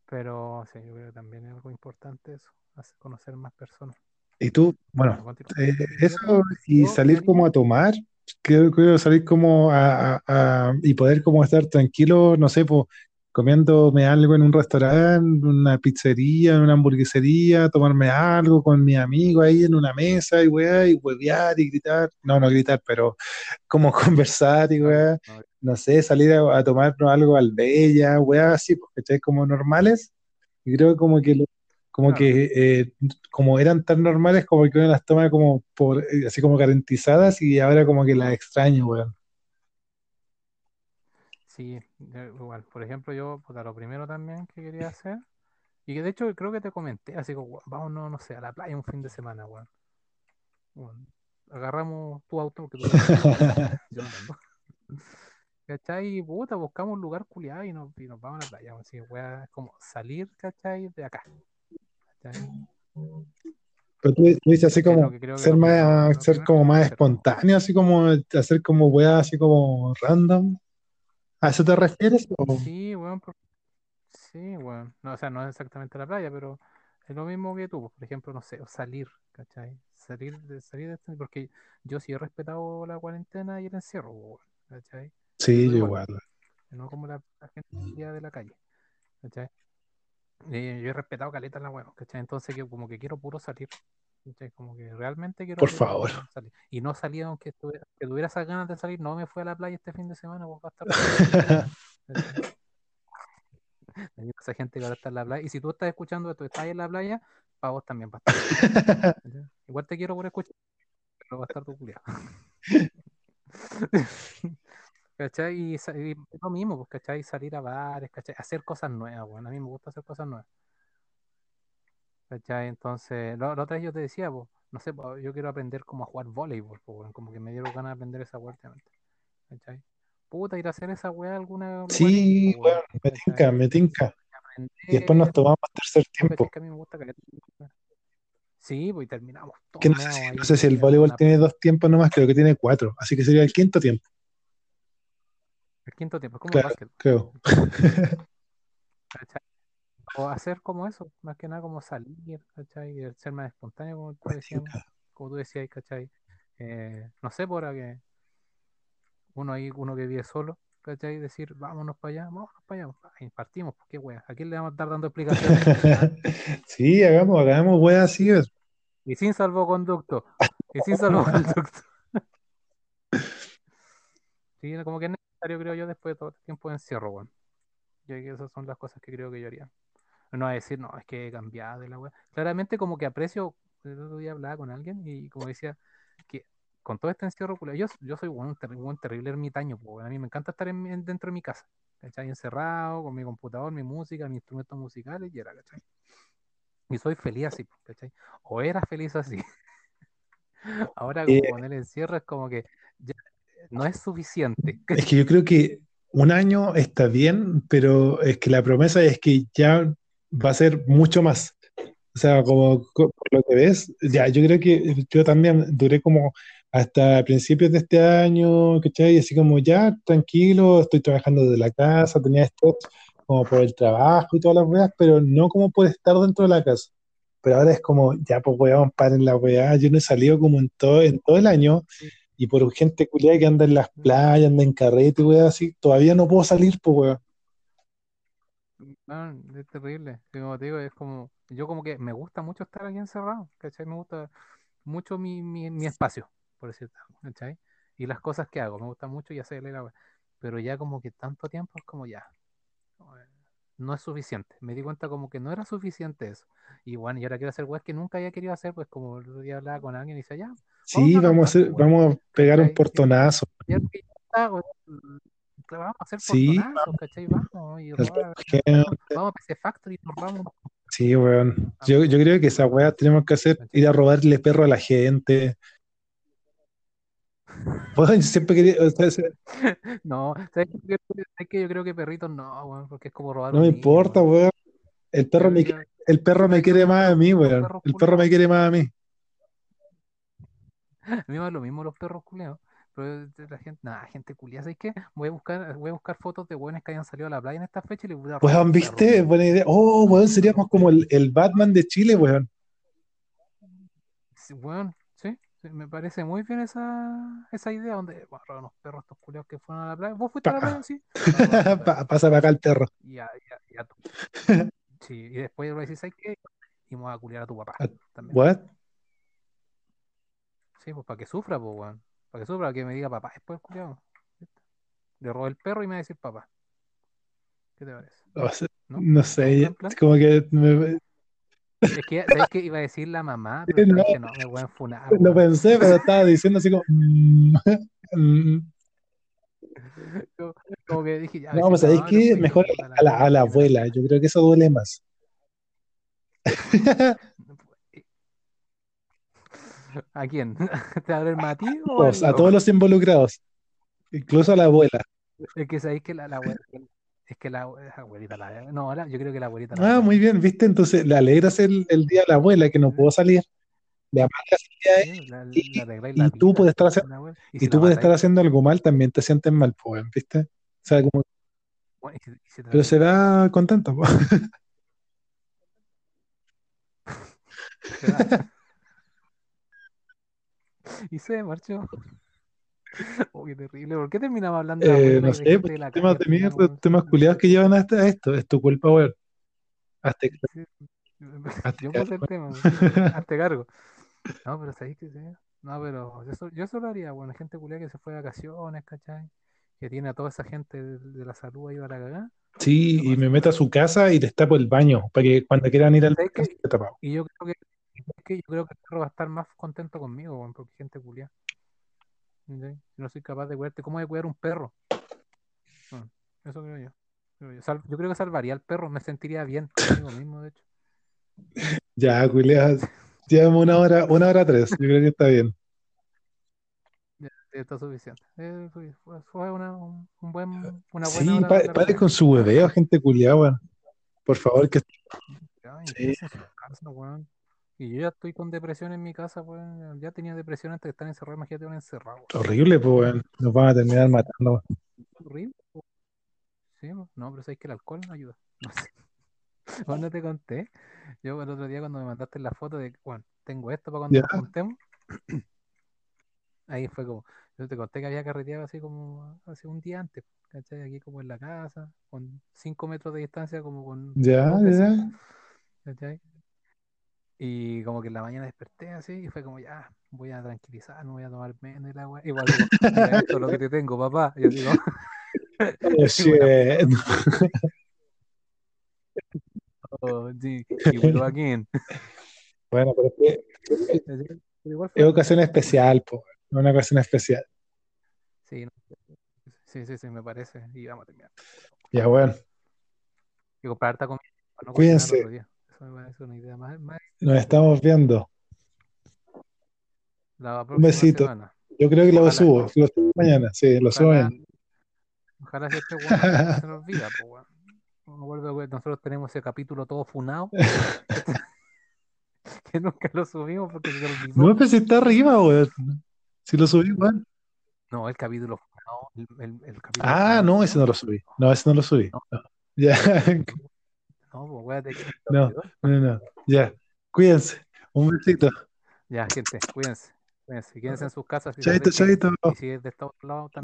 Pero sí, yo creo que también es algo importante eso, hacer conocer más personas. Y tú, Bueno, bueno, eh, ¿Y qué eso y salir como a tomar, creo, creo salir como a, a- a- y poder como estar tranquilo, no sé, pues comiéndome algo en un restaurante, una pizzería, una hamburguesería, tomarme algo con mi amigo ahí en una mesa y weá, y huevear y gritar, no, no gritar, pero como <laughs> conversar y weá, no, no sé, salir a, a tomarnos algo al Bella, weá, así, ¿cachai? Como normales, y creo como que lo- como que eh, como eran tan normales, como que uno las toma como por, eh, así como garantizadas y ahora como que las extraño, weón. Sí, igual. Por ejemplo, yo, puta, lo primero también que quería hacer, y que de hecho creo que te comenté, así como, "Weón, vamos, no, no sé, a la playa un fin de semana, weón. Weón, agarramos tu auto, porque tú <laughs> yo no. <laughs> ¿Cachai? Y puta, buscamos un lugar culiado y nos, y nos vamos a la playa. Así, weón, es como salir, ¿cachai? De acá. Pero tú, tú dices así como que ser más, ser como más espontáneo, así como hacer como weá, así como random. ¿A eso te refieres? o- Sí, weón. por- Sí, weón. No, o sea, no es exactamente la playa, pero es lo mismo que tú. pues, Por ejemplo, no sé, o salir, ¿cachai? Salir de, salir de este, porque yo sí he respetado la cuarentena y el encierro, weón, ¿cachai? Sí, Yo igual, igual. no como la, la gente de la calle, ¿cachai? Eh, yo he respetado caleta en la weón, ¿cachai? Entonces, que como que quiero puro salir, ¿cachai? Como que realmente quiero Por favor. salir. Y no salí, aunque estuviera, que tuviera esas ganas de salir, no me fui a la playa este fin de semana, pues va a estar. <laughs> esa gente que ahora está en la playa. Y si tú estás escuchando esto, estás en la playa, para vos también va a estar. Igual te quiero por escuchar, pero va a estar tu culiado. <laughs> ¿Cachai? Y, y es lo mismo, pues, ¿cachai? Salir a bares, ¿cachai? Hacer cosas nuevas, bueno. A mí me gusta hacer cosas nuevas. ¿Cachai? Entonces, la, otra vez yo te decía, pues, no sé, po, yo quiero aprender como a jugar voleibol, weón, como que me dieron ganas de aprender esa weá. ¿Cachai? Puta, ir a hacer esa weá alguna lugar Sí, weón, me tinca, me tinca. Y después nos tomamos tercer tiempo. Que a mí me gusta caleta. Sí, pues y terminamos Que no sé si, ahí no en sé si el una tiene dos tiempos nomás, creo que tiene cuatro. Así que sería el quinto tiempo. El quinto tiempo, es como el Claro, básquet. creo. <laughs> O hacer como eso, más que nada como salir, ¿cachai? Y el ser más espontáneo, como tú Me decías, como tú decías, ¿cachai? Eh, no sé, por que uno ahí, uno que vive solo, ¿cachai? Decir, vámonos para allá, vámonos para allá, y partimos, pues qué wea, ¿a quién le vamos a estar dando explicaciones? <laughs> Sí, hagamos, hagamos weas así. es. Y sin salvoconducto, y sin salvoconducto. <laughs> Sí, como que necesario, creo yo, después de todo este tiempo de encierro, weón. Yo creo que esas son las cosas que creo que yo haría. No a decir, no, es que he cambiado de la weá. Claramente como que aprecio, el otro día hablaba con alguien y como decía, que con todo este encierro, yo, yo soy un, terri- un terrible ermitaño, weón. a mí me encanta estar en en- dentro de mi casa, ¿cachai? Encerrado, con mi computador, mi música, mis instrumentos musicales y era, ¿cachai? Y soy feliz así, ¿cachai? O era feliz así. <laughs> Ahora como con el encierro es como que ya no es suficiente. <laughs> es que yo creo que un año está bien, pero es que la promesa es que ya va a ser mucho más. O sea, como lo que ves, ya, yo creo que yo también duré como hasta principios de este año, ¿cachai? Así como ya, tranquilo, estoy trabajando desde la casa, tenía esto como por el trabajo y todas las weas, pero no como por estar dentro de la casa. Pero ahora es como, ya, pues weón, paren la weá, yo no he salido como en todo, en todo el año. Y por gente culiada que anda en las playas, anda en carrete, weón, así, todavía no puedo salir, pues weón. No, es terrible. Como te digo, es como, yo como que me gusta mucho estar aquí encerrado, ¿cachai? Me gusta mucho mi, mi, mi espacio, por decirlo, ¿cachai? Y las cosas que hago, me gusta mucho y hacer la. Pero ya como que tanto tiempo es como ya, no es suficiente. Me di cuenta como que no era suficiente eso. Y bueno, y ahora quiero hacer weas que nunca había querido hacer, pues como el otro día hablaba con alguien y decía, ya, Sí, vamos a vamos hacer, vamos a pegar un portonazo. ya ya está, vamos a hacer Sí, portonazos, ¿cachai? Vamos, y Gen- vamos a PC Factory, nos robamos Sí, weón. Yo, yo creo que esa weá tenemos que hacer, ir a robarle perro a la gente. <laughs> Yo siempre quería, o sea, se- <laughs> No, ¿sabes qué? ¿Sabes qué? Yo creo que perritos no, weón, porque es como robar no un me niño, importa, weón. weón. El perro Yo- me, yo- el perro me yo quiere creo que más a mí, weón. El perro me quiere más a mí. A mí <laughs> me da lo mismo los perros culiados. Pero de la gente, nada, gente culiada, ¿sabes qué? Voy a buscar, voy a buscar fotos de weones que hayan salido a la playa en esta fecha y les voy a robar Weón, un perro, ¿viste? Buena idea. Oh, weón, seríamos como el, el Batman de Chile, weón. Sí, weón, sí, me parece muy bien esa, esa idea donde, bueno, los perros estos culiados que fueron a la playa. ¿Vos fuiste a la Pa- playa? Sí. Perro. <laughs> Pa- Pasa para acá el perro. Ya, ya, ya tú. <laughs> Sí, y después le decís, ¿sabes qué? Y me voy a culiar a tu papá también. What? Sí, pues para que sufra, pues, weón. Para que sufra, que me diga papá después, culiado. Le robo el perro y me va a decir papá. ¿Qué te parece? O sea, ¿No? no ¿Un sé, como que me- Es que, ¿sabes qué? Iba a decir la mamá, pero <laughs> No. dije, no, me voy a enfunar, lo pensé, pero estaba diciendo así como. mm, <laughs> mm. Como, como que dije, ya, No, pues ahí que mejor a la, a la abuela. Yo creo que eso duele más. <laughs> ¿A quién? ¿Te va a doler más a Todos, a todos los involucrados, incluso a la abuela. Es que sabéis que la, la abuela, es que la, la abuelita, la, no, la- yo creo que la abuelita la Ah, muy bien, ¿viste? Entonces le alegras el, el día a la abuela que no pudo salir, le amargas el día Sí, y, tú puedes estar haciendo. Y tú puedes estar haciendo algo mal, también te sientes mal, pues, ¿viste? O sea, como, bueno, si, si pero se va contento, pues. <laughs> <laughs> <laughs> Y se marchó. <laughs> Oh, qué terrible. ¿Por qué terminamos hablando de Eh, no de sé, pues, de la temas calle de mierda, temas culiados que llevan hasta esto, es tu culpa, weón. Hazte Sí, <laughs> hazte Yo puse el cargo. tema, <laughs> weón. hazte cargo. No, pero ¿sabéis que sí? No, pero yo, yo solo haría, bueno, gente culiada que se fue de vacaciones, ¿cachai? Que tiene a toda esa gente de, de la salud ahí para la cagada. Sí, y me meto a su casa y les tapo el baño, para que cuando quieran ir al esté tapado. Y yo creo que, es que yo creo que el perro va a estar más contento conmigo, porque gente culiada. No soy capaz de cuidarte, ¿cómo voy a cuidar un perro? Bueno, eso creo yo. Creo yo. Sal- yo creo que salvaría al perro, me sentiría bien conmigo mismo, de hecho. <laughs> Ya, culiadas. Llevamos una hora, una hora tres. Yo creo que está bien. Ya, está suficiente. Eh, fue, una, un, un buen, una buena Sí, hora pa- con su hueveo, gente culiada. Por favor, que Ay, Sí. Y yo ya estoy con depresión en mi casa, weón. Ya tenía depresión antes de estar encerrado. Imagínate un encerrado, weón. horrible, pues. Nos van a terminar matando. Horrible. Sí, no, pero sabes que el alcohol no ayuda. <laughs> No sé. No te conté. Yo el otro día cuando me mandaste la foto de, bueno, tengo esto para cuando Ya. nos juntemos. <clears throat> Ahí fue como, yo te conté que había carreteado así como hace un día antes, ¿cachai? Aquí como en la casa, con 5 metros de distancia, como con Ya, ya. ¿cachai? Y como que en la mañana desperté así y fue como, ya, voy a tranquilizar, no voy a tomar menos el agua. Igual esto es lo que te tengo, papá. Y yo digo, <laughs> <laughs> shit. <laughs> oh, sí, y vuelvo aquí en. Bueno, pero es que es ocasión especial, pues. Una ocasión especial. sí, sí, sí, sí, me parece. Y vamos a terminar. Ya, bueno. Y comprar harta comida no Cuídense. Eso me parece una idea más, más Nos estamos viendo. la próxima besito. semana. Yo creo que lo Ojalá. subo. Lo subo mañana. Sí, lo subo Ojalá, mañana. ojalá si este weón se nos olvida, pues weón. No vuelve. Nosotros tenemos ese capítulo todo funado. <laughs> que nunca lo subimos porque se olvidó. No, pero si está arriba, weón. Si lo subí, weón. No, el capítulo funado. El, el, el capítulo Ah, funado, no, ese no lo subí. No, ese no lo subí. No. Ya, <laughs> No, pues de No. no, no. Ya. Cuídense. Un besito. Ya, gente, cuídense. Cuídense. Quédense en sus casas. si Chaito, chaito. Y si es de Estados Unidos,